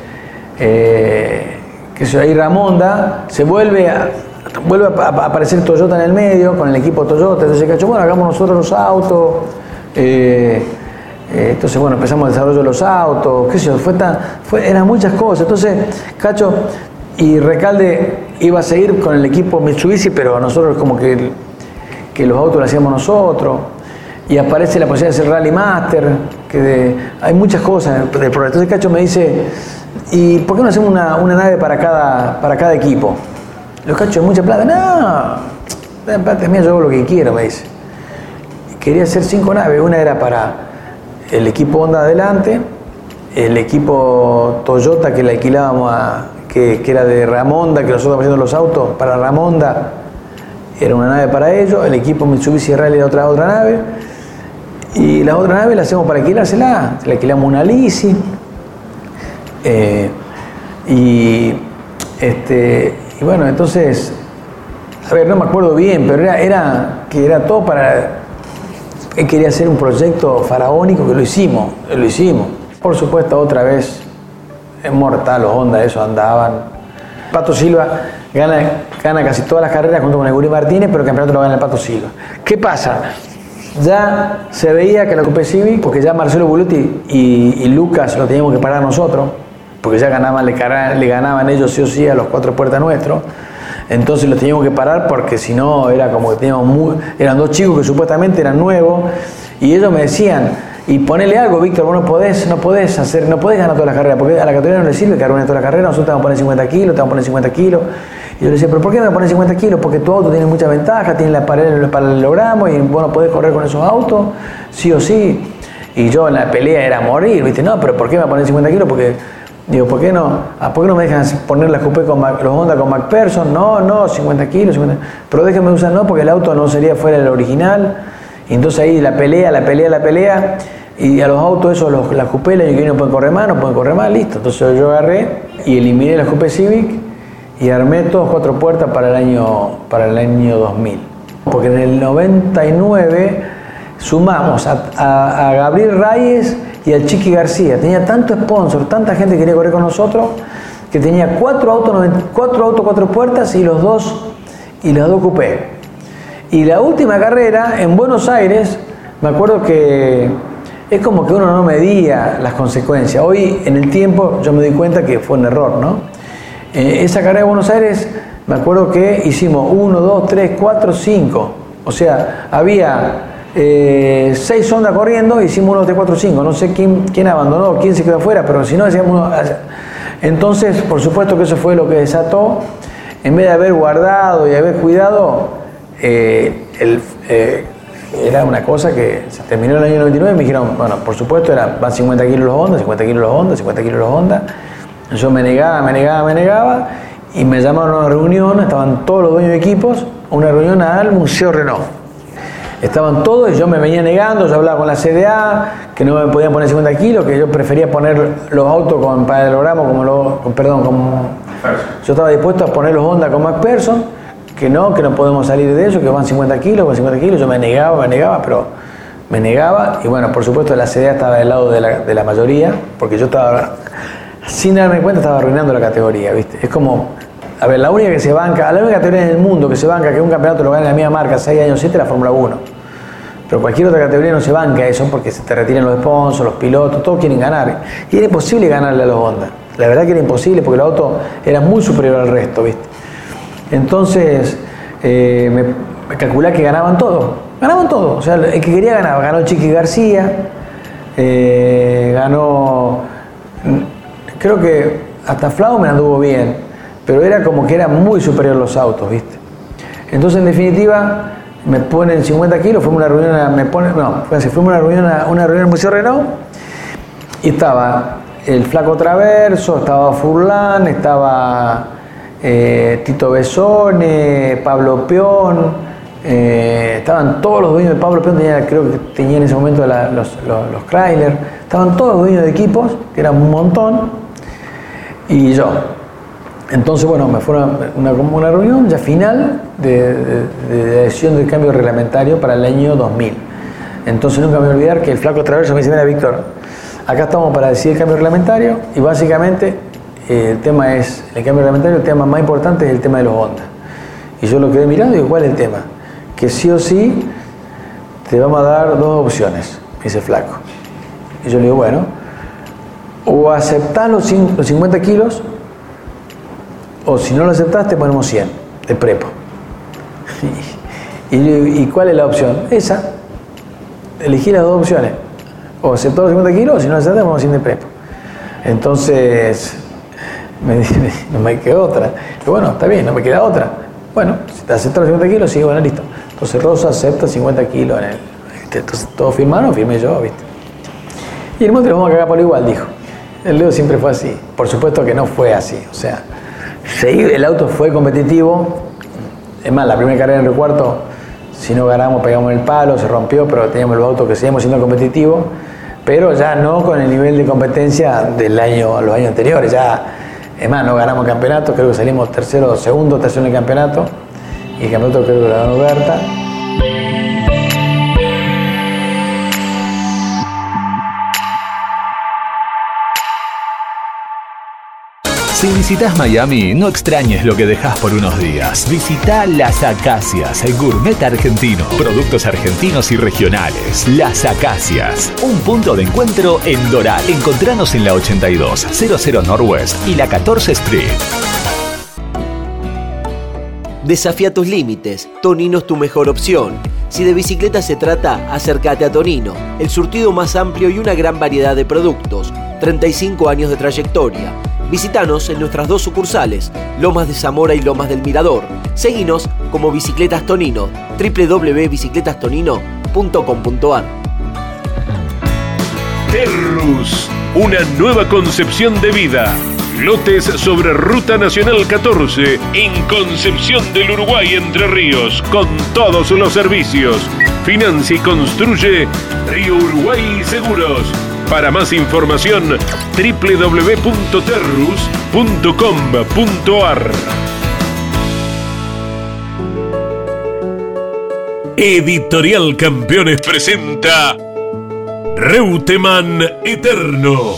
Eh, que yo, ahí Ramonda se vuelve a. Vuelve a, aparecer Toyota en el medio, con el equipo Toyota. Entonces, Cacho, bueno, hagamos nosotros los autos. eh, eh, entonces, bueno, empezamos el desarrollo de los autos, qué sé yo, fue tan, eran muchas cosas. Entonces, Cacho y Recalde iba a seguir con el equipo Mitsubishi, pero nosotros como que, que los autos los hacíamos nosotros. Y aparece la posibilidad de hacer Rally Master, que hay muchas cosas del. Entonces Cacho me dice, ¿y por qué no hacemos una, una nave para cada, para cada equipo? Los Cacho de mucha plata, no, la plata mía, yo hago lo que quiero, me dice quería hacer cinco naves. Una era para el equipo Honda adelante, el equipo Toyota que le alquilábamos que, que era de Ramonda, que nosotros haciendo los autos para Ramonda, era una nave para ellos, el equipo Mitsubishi Rally era otra, otra nave, y la otra nave la hacemos para alquilársela, le alquilamos una Lisi, eh, y, este, y bueno, entonces, a ver, no me acuerdo bien, pero era, era que era todo para él quería hacer un proyecto faraónico que lo hicimos, lo hicimos. Por supuesto, otra vez, es mortal, los Honda, eso andaban. Pato Silva gana, gana casi todas las carreras junto con el Martínez, pero el campeonato lo gana el Pato Silva. ¿Qué pasa? Ya se veía que la Copa Civic, porque ya Marcelo Buluti y, y Lucas lo teníamos que parar nosotros, porque ya ganaban, le, ganaban ellos sí o sí a los cuatro puertas nuestros. Entonces los teníamos que parar porque si no era como que teníamos eran dos chicos que supuestamente eran nuevos y ellos me decían, y ponele algo, Víctor, vos no podés, no podés hacer, no podés ganar todas las carreras, porque a la categoría no le sirve que ganes todas las carreras, nosotros te vamos a poner 50 kilos, te vamos a poner 50 kilos. Y yo le decía, pero ¿por qué me pones 50 kilos? Porque tu auto tiene mucha ventaja, tiene la pared, el paralelogramo y vos no podés correr con esos autos, sí o sí. Y yo en la pelea era morir, ¿viste? No, pero ¿por qué me ponen 50 kilos? Porque Digo, ¿por qué no? ¿Por qué no me dejan poner las coupé con Mac- los Honda con McPherson? No, no, 50 kilos, 50. Pero déjenme usar, no, porque el auto no sería fuera del original. Y entonces ahí la pelea, la pelea, la pelea. Y a los autos esos, los, las coupé, el año que no pueden correr más, no pueden correr más, listo. Entonces yo agarré y eliminé las coupé Civic y armé todos cuatro puertas para el año, para el año 2000. Porque en el 99 sumamos a, a- a Gabriel Reyes y al Chiqui García. Tenía tanto sponsor, tanta gente que quería correr con nosotros, que tenía cuatro autos, cuatro cuatro puertas y los dos, y los dos coupé. Y la última carrera en Buenos Aires, me acuerdo que es como que uno no medía las consecuencias. Hoy en el tiempo yo me di cuenta que fue un error, ¿no? Eh, esa carrera de Buenos Aires, me acuerdo que hicimos 1, 2, 3, 4, 5. O sea, había eh, seis ondas corriendo, hicimos 1, 3, 4, 5. No sé quién, quién abandonó, quién se quedó afuera, pero si no, hacíamos uno. Entonces, por supuesto que eso fue lo que desató. En vez de haber guardado y haber cuidado, eh, eh, era una cosa que se terminó en el año 99 y me dijeron, bueno, por supuesto, era, van 50 kilos los Honda, 50 kilos los Honda, 50 kilos los Honda. Yo me negaba, me negaba, me negaba y me llamaron a una reunión, estaban todos los dueños de equipos, una reunión al Museo Renault. Estaban todos y yo me venía negando, yo hablaba con la CDA, que no me podían poner 50 kilos, que yo prefería poner los autos con paralelogramo, como lo, con- perdón, como yo estaba dispuesto a poner los Honda con McPherson, que no, que no podemos salir de eso, que van 50 kilos, con 50 kilos, yo me negaba, me negaba, pero me negaba, y bueno, por supuesto la CDA estaba del lado de la, de la mayoría, porque yo estaba, sin darme cuenta, estaba arruinando la categoría, ¿viste? Es como, a ver, la única que se banca, la única categoría en el mundo que se banca que un campeonato lo gane la misma marca 6 años 7 es la Fórmula 1. Pero cualquier otra categoría no se banca eso porque se te retiran los sponsors, los pilotos, todos quieren ganar. Y era imposible ganarle a los Honda. La verdad que era imposible porque el auto era muy superior al resto, ¿viste? Entonces, eh, me, calculé que ganaban todo. Ganamos todo. O sea, el que quería ganaba. Ganó Chiqui García, eh, ganó. Creo que hasta Flau me anduvo bien, pero era como que eran muy superior los autos, ¿viste? Entonces, en definitiva, me ponen 50 kilos, fuimos a una reunión, a- me ponen, no, fuimos a una reunión, a una reunión en el Museo Renault y estaba el Flaco Traverso, estaba Furlan, estaba eh, Tito Besone, Pablo Peón, eh, estaban todos los dueños de Pablo Peón, tenía, creo que tenía en ese momento los, los, los estaban todos los dueños de equipos, que eran un montón, y yo. Entonces, bueno, me fue una, reunión ya final de, de- de decisión del cambio reglamentario para el año 2000. Entonces nunca me voy a olvidar que el flaco Traverso me dice, mira Víctor, acá estamos para decidir el cambio reglamentario y básicamente eh, el tema es, el cambio reglamentario, el tema más importante es el tema de los Honda. Y yo lo quedé mirando y digo, ¿cuál es el tema? Que sí o sí te vamos a dar dos opciones, me dice flaco. Y yo le digo, bueno, o aceptás los 50 kilos o si no lo aceptás te ponemos 100 de prepo. Y, y- ¿y cuál es la opción? Esa. Elegí las dos opciones. O aceptás los 50 kilos o si no lo aceptás ponemos 100 de prepo. Entonces, me dice, no me queda otra. Bueno, está bien, no me queda otra. Bueno, si te aceptas los 50 kilos, sí, bueno, listo. Entonces Rosa acepta 50 kilos en el. ¿viste? Entonces todos firmaron, firmé yo, ¿viste? Y el monte lo vamos a cagar por igual, dijo. El Leo siempre fue así. Por supuesto que no fue así. O sea, seguir- el auto fue competitivo. Es más, la primera carrera en el cuarto, si no ganamos, pegamos el palo, se rompió, pero teníamos el auto que seguíamos siendo competitivo. Pero ya no con el nivel de competencia del año, los años anteriores. Ya, es más, no ganamos campeonato, creo que salimos tercero, segundo, tercero en el campeonato. Y el campeonato creo que lo ganó Berta. Si visitas Miami, no extrañes lo que dejas por unos días. Visita Las Acacias, el gourmet argentino. Productos argentinos y regionales. Las Acacias, un punto de encuentro en Doral. Encontranos en la 82, 00 Northwest y la 14 Street. Desafía tus límites. Tonino es tu mejor opción. Si de bicicleta se trata, acércate a Tonino, el surtido más amplio y una gran variedad de productos. 35 años de trayectoria. Visítanos en nuestras dos sucursales, Lomas de Zamora y Lomas del Mirador. Seguinos como Bicicletas Tonino, www.bicicletastonino.com.ar. Terrus, una nueva concepción de vida. Lotes sobre Ruta Nacional 14 en Concepción del Uruguay Entre Ríos con todos los servicios. Financia y construye Río Uruguay Seguros. Para más información www.terrus.com.ar Editorial Campeones presenta Reutemann Eterno.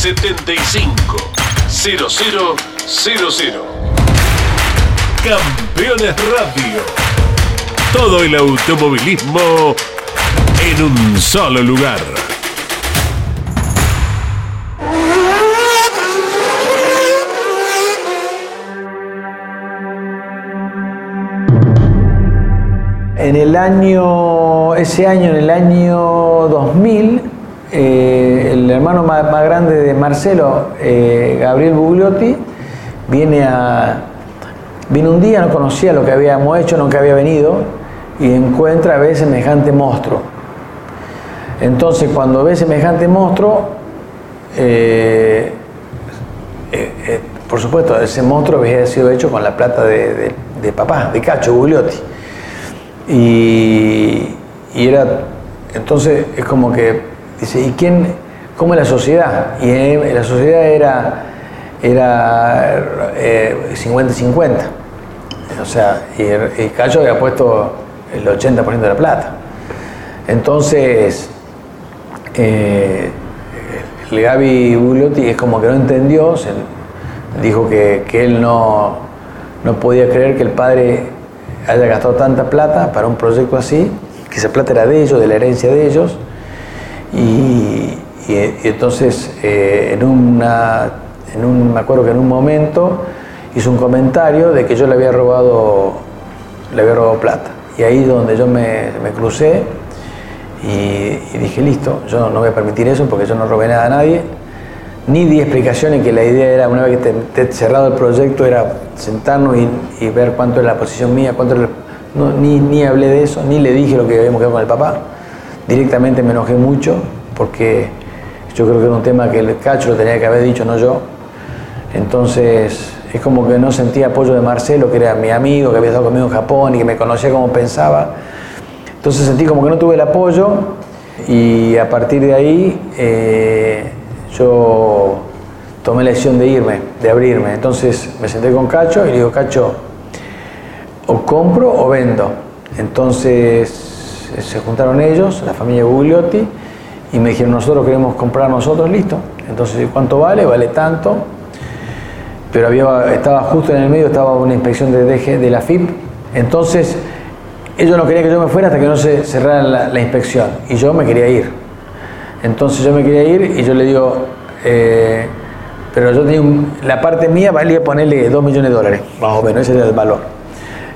75 0000 Campeones Radio. Todo el automovilismo en un solo lugar. En el año, ese año, en el año 2000, eh, el hermano más, grande de Marcelo, eh, Gabriel Bugliotti, viene a, vino un día, no conocía lo que habíamos hecho, nunca había venido, y encuentra, ve semejante monstruo. Entonces cuando ve semejante monstruo, eh, por supuesto, ese monstruo había sido hecho con la plata de, papá, de Cacho Gugliotti. Y, y, era, entonces es como que, dice, ¿y quién, cómo es la sociedad? Y la sociedad era era 50-50. o sea, y, Cacho había puesto el 80% de la plata. Entonces, eh, el Gaby Bugliotti es como que no entendió, dijo que, él no, no, podía creer que el padre haya gastado tanta plata para un proyecto así, que esa plata era de ellos, de la herencia de ellos, y, entonces eh, en una en un, me acuerdo que en un momento hizo un comentario de que yo le había robado, le había robado plata. Y ahí donde yo me, crucé y, dije, listo, yo no, voy a permitir eso porque yo no robé nada a nadie. Ni di explicaciones que la idea era, una vez que esté cerrado el proyecto, era sentarnos y, ver cuánto era la posición mía, cuánto ni, ni hablé de eso, ni le dije lo que habíamos quedado con el papá. Directamente me enojé mucho porque yo creo que era un tema que el cacho lo tenía que haber dicho, no yo. Entonces es como que no sentía apoyo de Marcelo, que era mi amigo, que había estado conmigo en Japón y que me conocía como pensaba. Entonces sentí como que no tuve el apoyo y a partir de ahí eh, yo tomé la decisión de irme, de abrirme. Entonces me senté con Cacho y le digo, Cacho, o compro o vendo. Entonces se juntaron ellos, la familia Gugliotti, y me dijeron, nosotros queremos comprar nosotros, listo. Entonces, ¿cuánto vale? Vale tanto pero había, estaba justo en el medio, estaba una inspección de DG de la FIP, entonces ellos no querían que yo me fuera hasta que no se cerrara la, inspección y yo me quería ir. Entonces yo me quería ir y yo le digo, eh, pero yo tenía la parte mía valía ponerle 2 millones de dólares, más o menos, ese era el valor.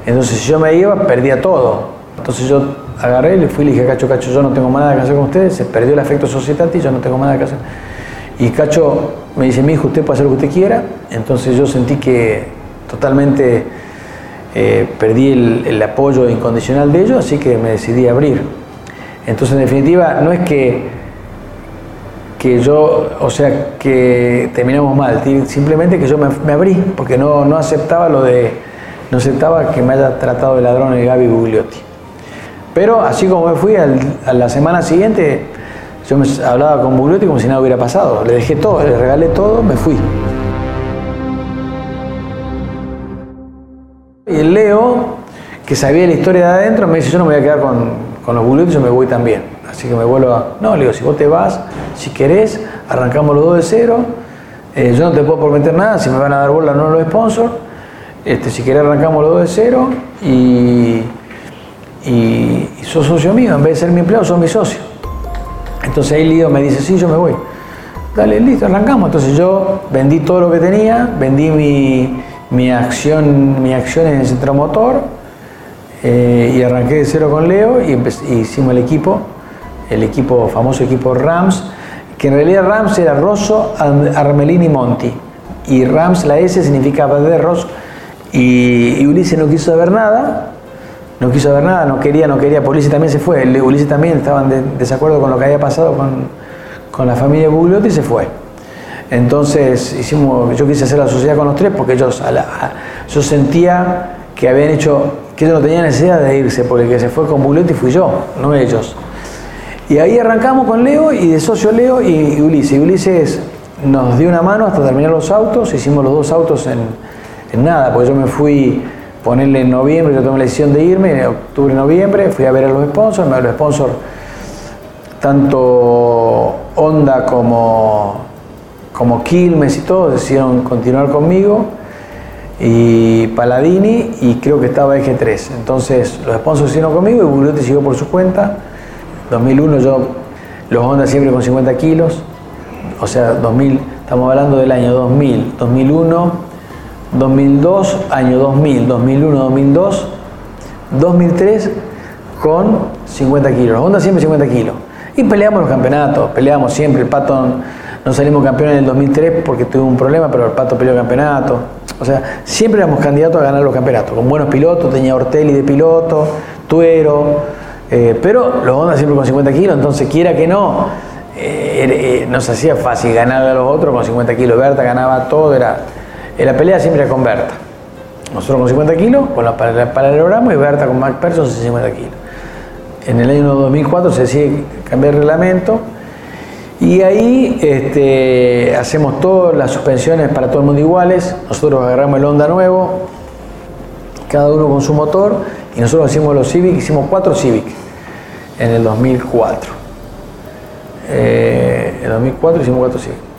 Entonces si yo me iba, perdía todo. Entonces yo agarré, le fui y le dije, Cacho, Cacho, yo no tengo nada que hacer con ustedes, se perdió el afecto societati, yo no tengo nada que hacer. Y Cacho me dice, mi hijo, usted puede hacer lo que usted quiera. Entonces yo sentí que totalmente eh, perdí el, apoyo incondicional de ellos, así que me decidí abrir. Entonces, en definitiva, no es que, que yo, o sea, que terminamos mal, simplemente que yo me, abrí, porque no, no, aceptaba lo de, no aceptaba que me haya tratado de ladrón el Gaby Gugliotti. Pero así como me fui, a la semana siguiente yo me hablaba con Bugliotti como si nada hubiera pasado. Le dejé todo, le regalé todo, me fui. Y el Leo, que sabía la historia de adentro, me dice, yo no me voy a quedar con, con los Bugliotti, yo me voy también. Así que me vuelvo a... No, le digo, si vos te vas, si querés, arrancamos los dos de cero. Eh, yo no te puedo prometer nada, si me van a dar bola no los sponsors. Este, si querés arrancamos los dos de cero y, y, y socio mío, en vez de ser mi empleado, sos mi socio. Entonces ahí Lido me dice, sí, yo me voy. Dale, listo, arrancamos. Entonces yo vendí todo lo que tenía, vendí mi, acción, mi acción en el centro motor eh, y arranqué de cero con Leo y, hicimos el equipo, el equipo, famoso equipo Rams, que en realidad Rams era Rosso, Armelini, Monti. Y Rams, la S significaba de Rosso. Y, y Ulises no quiso saber nada no quiso ver nada, no quería, no quería. Ulises también se fue. Ulises también estaba en desacuerdo con lo que había pasado con, la familia Bugliotti y se fue. Entonces hicimos, yo quise hacer la sociedad con los tres porque ellos, yo sentía que habían hecho, que ellos no tenían necesidad de irse, porque el que se fue con Bugliotti fui yo, no ellos. Y ahí arrancamos con Leo y de socio Leo y, Ulises. Ulises nos dio una mano hasta terminar los autos, hicimos los dos autos en, en nada, porque yo me fui ponerle en noviembre, yo tomé la decisión de irme, en octubre, noviembre, fui a ver a los sponsors, me los sponsors, tanto Honda como, como Quilmes y todo, decidieron continuar conmigo, y Paladini, y creo que estaba Eje 3. Entonces los sponsors hicieron conmigo y Bugliotti siguió por su cuenta. 2001 yo, los Honda siempre con 50 kilos, o sea, 2000, estamos hablando del año 2000, 2001, 2002, año 2000, 2001, 2002, 2003 con 50 kilos. Honda siempre 50 kilos. Y peleamos los campeonatos, peleamos siempre. El Pato no salimos campeones en el 2003 porque tuvo un problema, pero el Pato peleó el campeonato. O sea, siempre éramos candidatos a ganar los campeonatos. Con buenos pilotos, tenía Ortelli de piloto, tuero, eh, pero los Honda siempre con 50 kilos, entonces quiera que no, eh, eh, nos hacía fácil ganar a los otros con 50 kilos. Berta ganaba todo, era, la pelea siempre era con Berta. Nosotros con 50 kilos, con la paralelogramo y Berta con Mac Persson 50 kilos. En el año 2004 se decide cambiar el reglamento y ahí este, hacemos todas las suspensiones para todo el mundo iguales. Nosotros agarramos el Honda nuevo, cada uno con su motor, y nosotros hicimos los Civic, hicimos cuatro Civic en el 2004. Eh, en el 2004 hicimos cuatro Civic.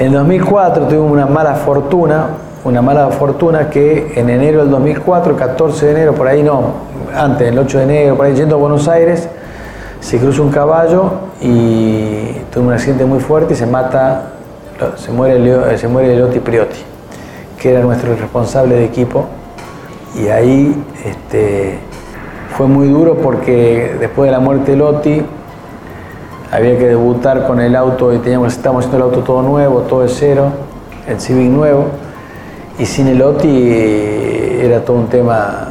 En el 2004 tuvimos una mala fortuna, una mala fortuna que en enero del 2004, 14 de enero, por ahí no, antes, el 8 de enero, por ahí yendo a Buenos Aires, se cruza un caballo y tuvo un accidente muy fuerte y se mata, se muere, se muere Lotti Priotti, que era nuestro responsable de equipo. Y ahí este, fue muy duro porque después de la muerte de Lotti había que debutar con el auto y teníamos, estábamos haciendo el auto todo nuevo, todo de cero, el Civic nuevo, y sin el Lotti era todo un tema.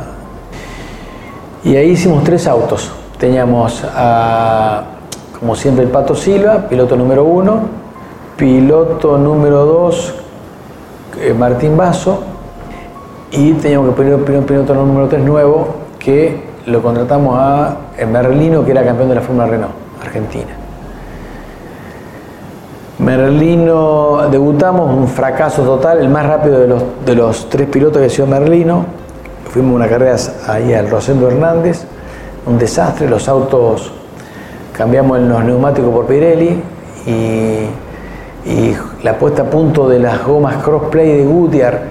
Y ahí hicimos tres autos. Teníamos a, como siempre, el Pato Silva, piloto número uno, piloto número dos, eh, Martín Basso, y teníamos que poner un piloto número tres nuevo que lo contratamos a Merlino, que era campeón de la Fórmula Renault, Argentina. Merlino, debutamos, un fracaso total, el más rápido de los, de los tres pilotos había sido Merlino. Fuimos una carrera ahí al Rosendo Hernández un desastre, los autos cambiamos los neumáticos por Pirelli y, la puesta a punto de las gomas crossplay de Goodyear.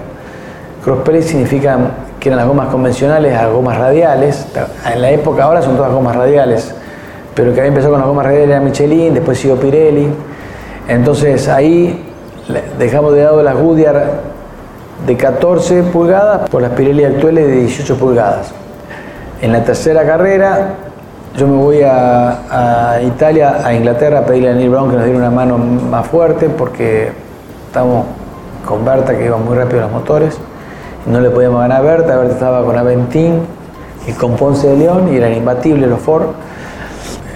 Crossplay significa que eran las gomas convencionales a gomas radiales. En la época ahora son todas gomas radiales, pero que había empezado con las gomas radiales era Michelin, después siguió Pirelli. Entonces ahí dejamos de lado las Goodyear de 14 pulgadas por las Pirelli actuales de 18 pulgadas. En la tercera carrera, yo me voy a, Italia, a Inglaterra, a pedirle a Neil Brown que nos diera una mano más fuerte porque estamos con Berta, que iba muy rápido los motores. No le podíamos ganar a Berta, Berta estaba con Aventín y con Ponce de León y eran imbatibles los Ford.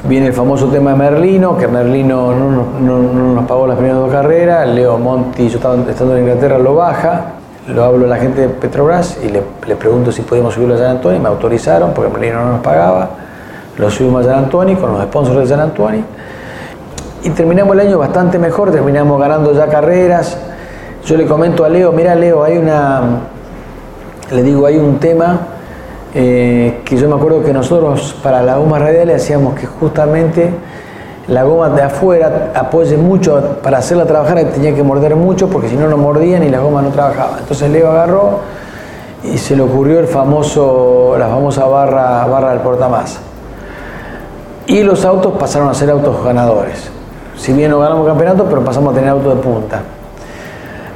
Viene el famoso tema de Merlino, que Merlino no, nos pagó las primeras dos carreras, Leo Monti, yo estaba, estando en Inglaterra, lo baja, lo hablo a la gente de Petrobras y le, pregunto si podíamos subirlo a San Antonio, me autorizaron porque Merlino no nos pagaba, lo subimos a San Antonio con los sponsors de San Antonio y terminamos el año bastante mejor, terminamos ganando ya carreras. Yo le comento a Leo, mira Leo, hay una, le digo, hay un tema eh, que yo me acuerdo que nosotros para la goma radial hacíamos que justamente la goma de afuera apoye mucho para hacerla trabajar tenía que morder mucho porque si no no mordían y la goma no trabajaba. Entonces Leo agarró y se le ocurrió el famoso, la famosa barra, barra del portamasa. Y los autos pasaron a ser autos ganadores. Si bien no ganamos campeonato, pero pasamos a tener autos de punta.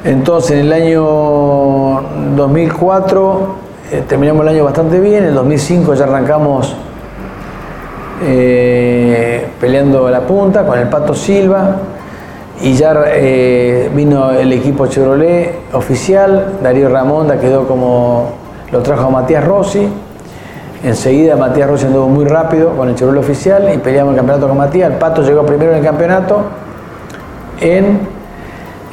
Entonces en el año 2004 eh, terminamos el año bastante bien, en el 2005 ya arrancamos eh, peleando la punta con el Pato Silva y ya eh, vino el equipo Chevrolet oficial, Darío Ramonda quedó como lo trajo a Matías Rossi. Enseguida Matías Rossi anduvo muy rápido con el Chevrolet oficial y peleamos el campeonato con Matías. El Pato llegó primero en el campeonato en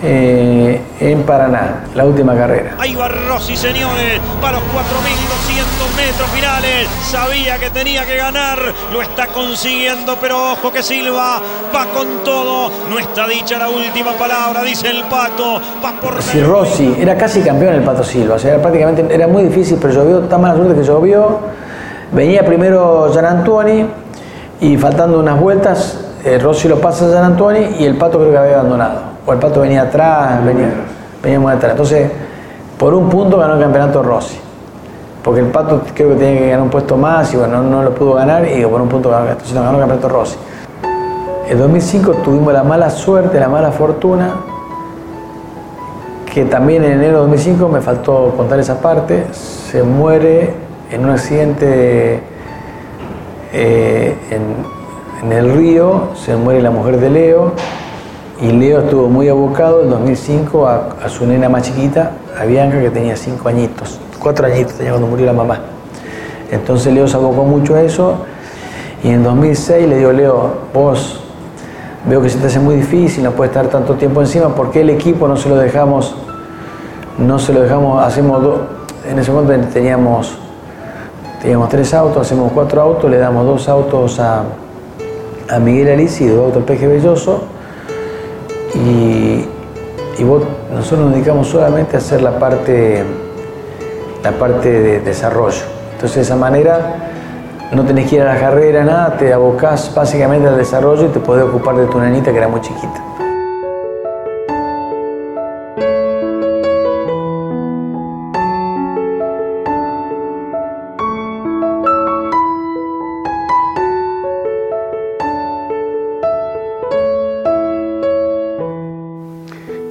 eh, en Paraná, la última carrera. Ahí va Rossi, señores, para los 4.200 metros finales. Sabía que tenía que ganar, lo está consiguiendo, pero ojo que Silva va con todo. No está dicha la última palabra, dice el Pato. Va por si Rossi era casi campeón el Pato Silva, o sea, prácticamente era muy difícil, pero llovió tan mala suerte que llovió. Venía primero Gian Antuoni y faltando unas vueltas, eh, Rossi lo pasa a Gian Antuoni y el Pato creo que había abandonado o el Pato venía atrás, venía, venía muy atrás. Entonces, por un punto ganó el campeonato Rossi. Porque el Pato creo que tenía que ganar un puesto más y bueno, no, lo pudo ganar y por un punto ganó, ganó el campeonato Rossi. En 2005 tuvimos la mala suerte, la mala fortuna, que también en enero de 2005 me faltó contar esa parte, se muere en un accidente eh, en el río, se muere la mujer de Leo, y Leo estuvo muy abocado en 2005 a, su nena más chiquita, a Bianca, que tenía cinco añitos, cuatro añitos tenía cuando murió la mamá. Entonces Leo se abocó mucho a eso y en 2006 le digo, Leo, vos veo que se te hace muy difícil, no puedes estar tanto tiempo encima, ¿por qué el equipo no se lo dejamos, no se lo dejamos, hacemos dos, en ese momento teníamos, teníamos tres autos, hacemos cuatro autos, le damos dos autos a, a Miguel Alici y dos autos al Peje Belloso y, nosotros nos dedicamos solamente a hacer la parte, la parte de desarrollo. Entonces de esa manera no tenés que ir a la carrera, nada, te abocás básicamente al desarrollo y te podés ocupar de tu nenita que era muy chiquita.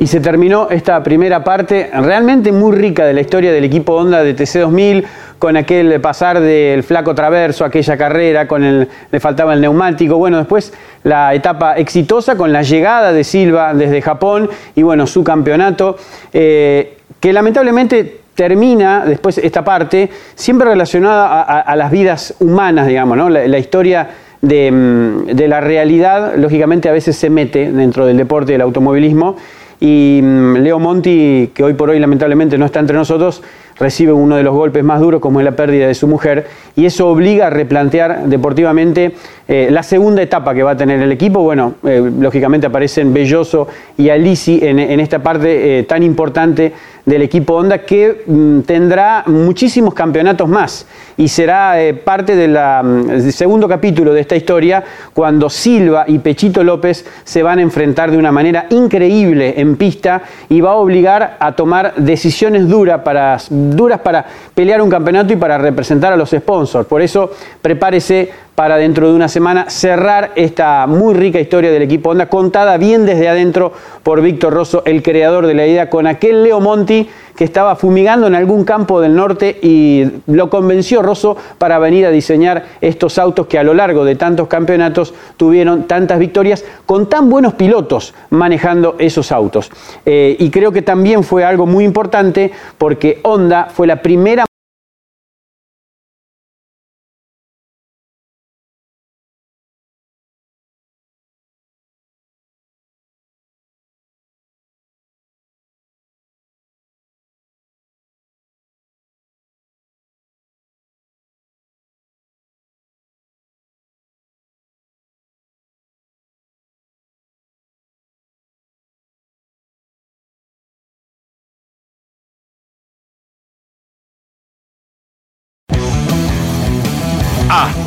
Y se terminó esta primera parte realmente muy rica de la historia del equipo Honda de TC2000, con aquel pasar del flaco traverso, aquella carrera, con el, le faltaba el neumático. Bueno, después la etapa exitosa con la llegada de Silva desde Japón y bueno, su campeonato, eh, que lamentablemente termina después esta parte siempre relacionada a, las vidas humanas, digamos, ¿no? la, historia mm, de la realidad, lógicamente a veces se mete dentro del deporte del automovilismo y mm, Leo Monti, que hoy por hoy lamentablemente no está entre nosotros, recibe uno de los golpes más duros como es la pérdida de su mujer y eso obliga a replantear deportivamente eh, la segunda etapa que va a tener el equipo. Bueno, eh, lógicamente aparecen Belloso y Alisi en, esta parte eh, tan importante del equipo Honda que mm, tendrá muchísimos campeonatos más y será parte del mm, segundo capítulo de esta historia cuando Silva y Pechito López se van a enfrentar de una manera increíble en pista y va a obligar a tomar decisiones duras para duras para pelear un campeonato y para representar a los sponsors. Por eso prepárese para dentro de una semana cerrar esta muy rica historia del equipo Honda, contada bien desde adentro por Víctor Rosso, el creador de la idea, con aquel Leo Monti que estaba fumigando en algún campo del norte y lo convenció Rosso para venir a diseñar estos autos que a lo largo de tantos campeonatos tuvieron tantas victorias con tan buenos pilotos manejando esos autos. Eh, y creo que también fue algo muy importante porque Honda fue la primera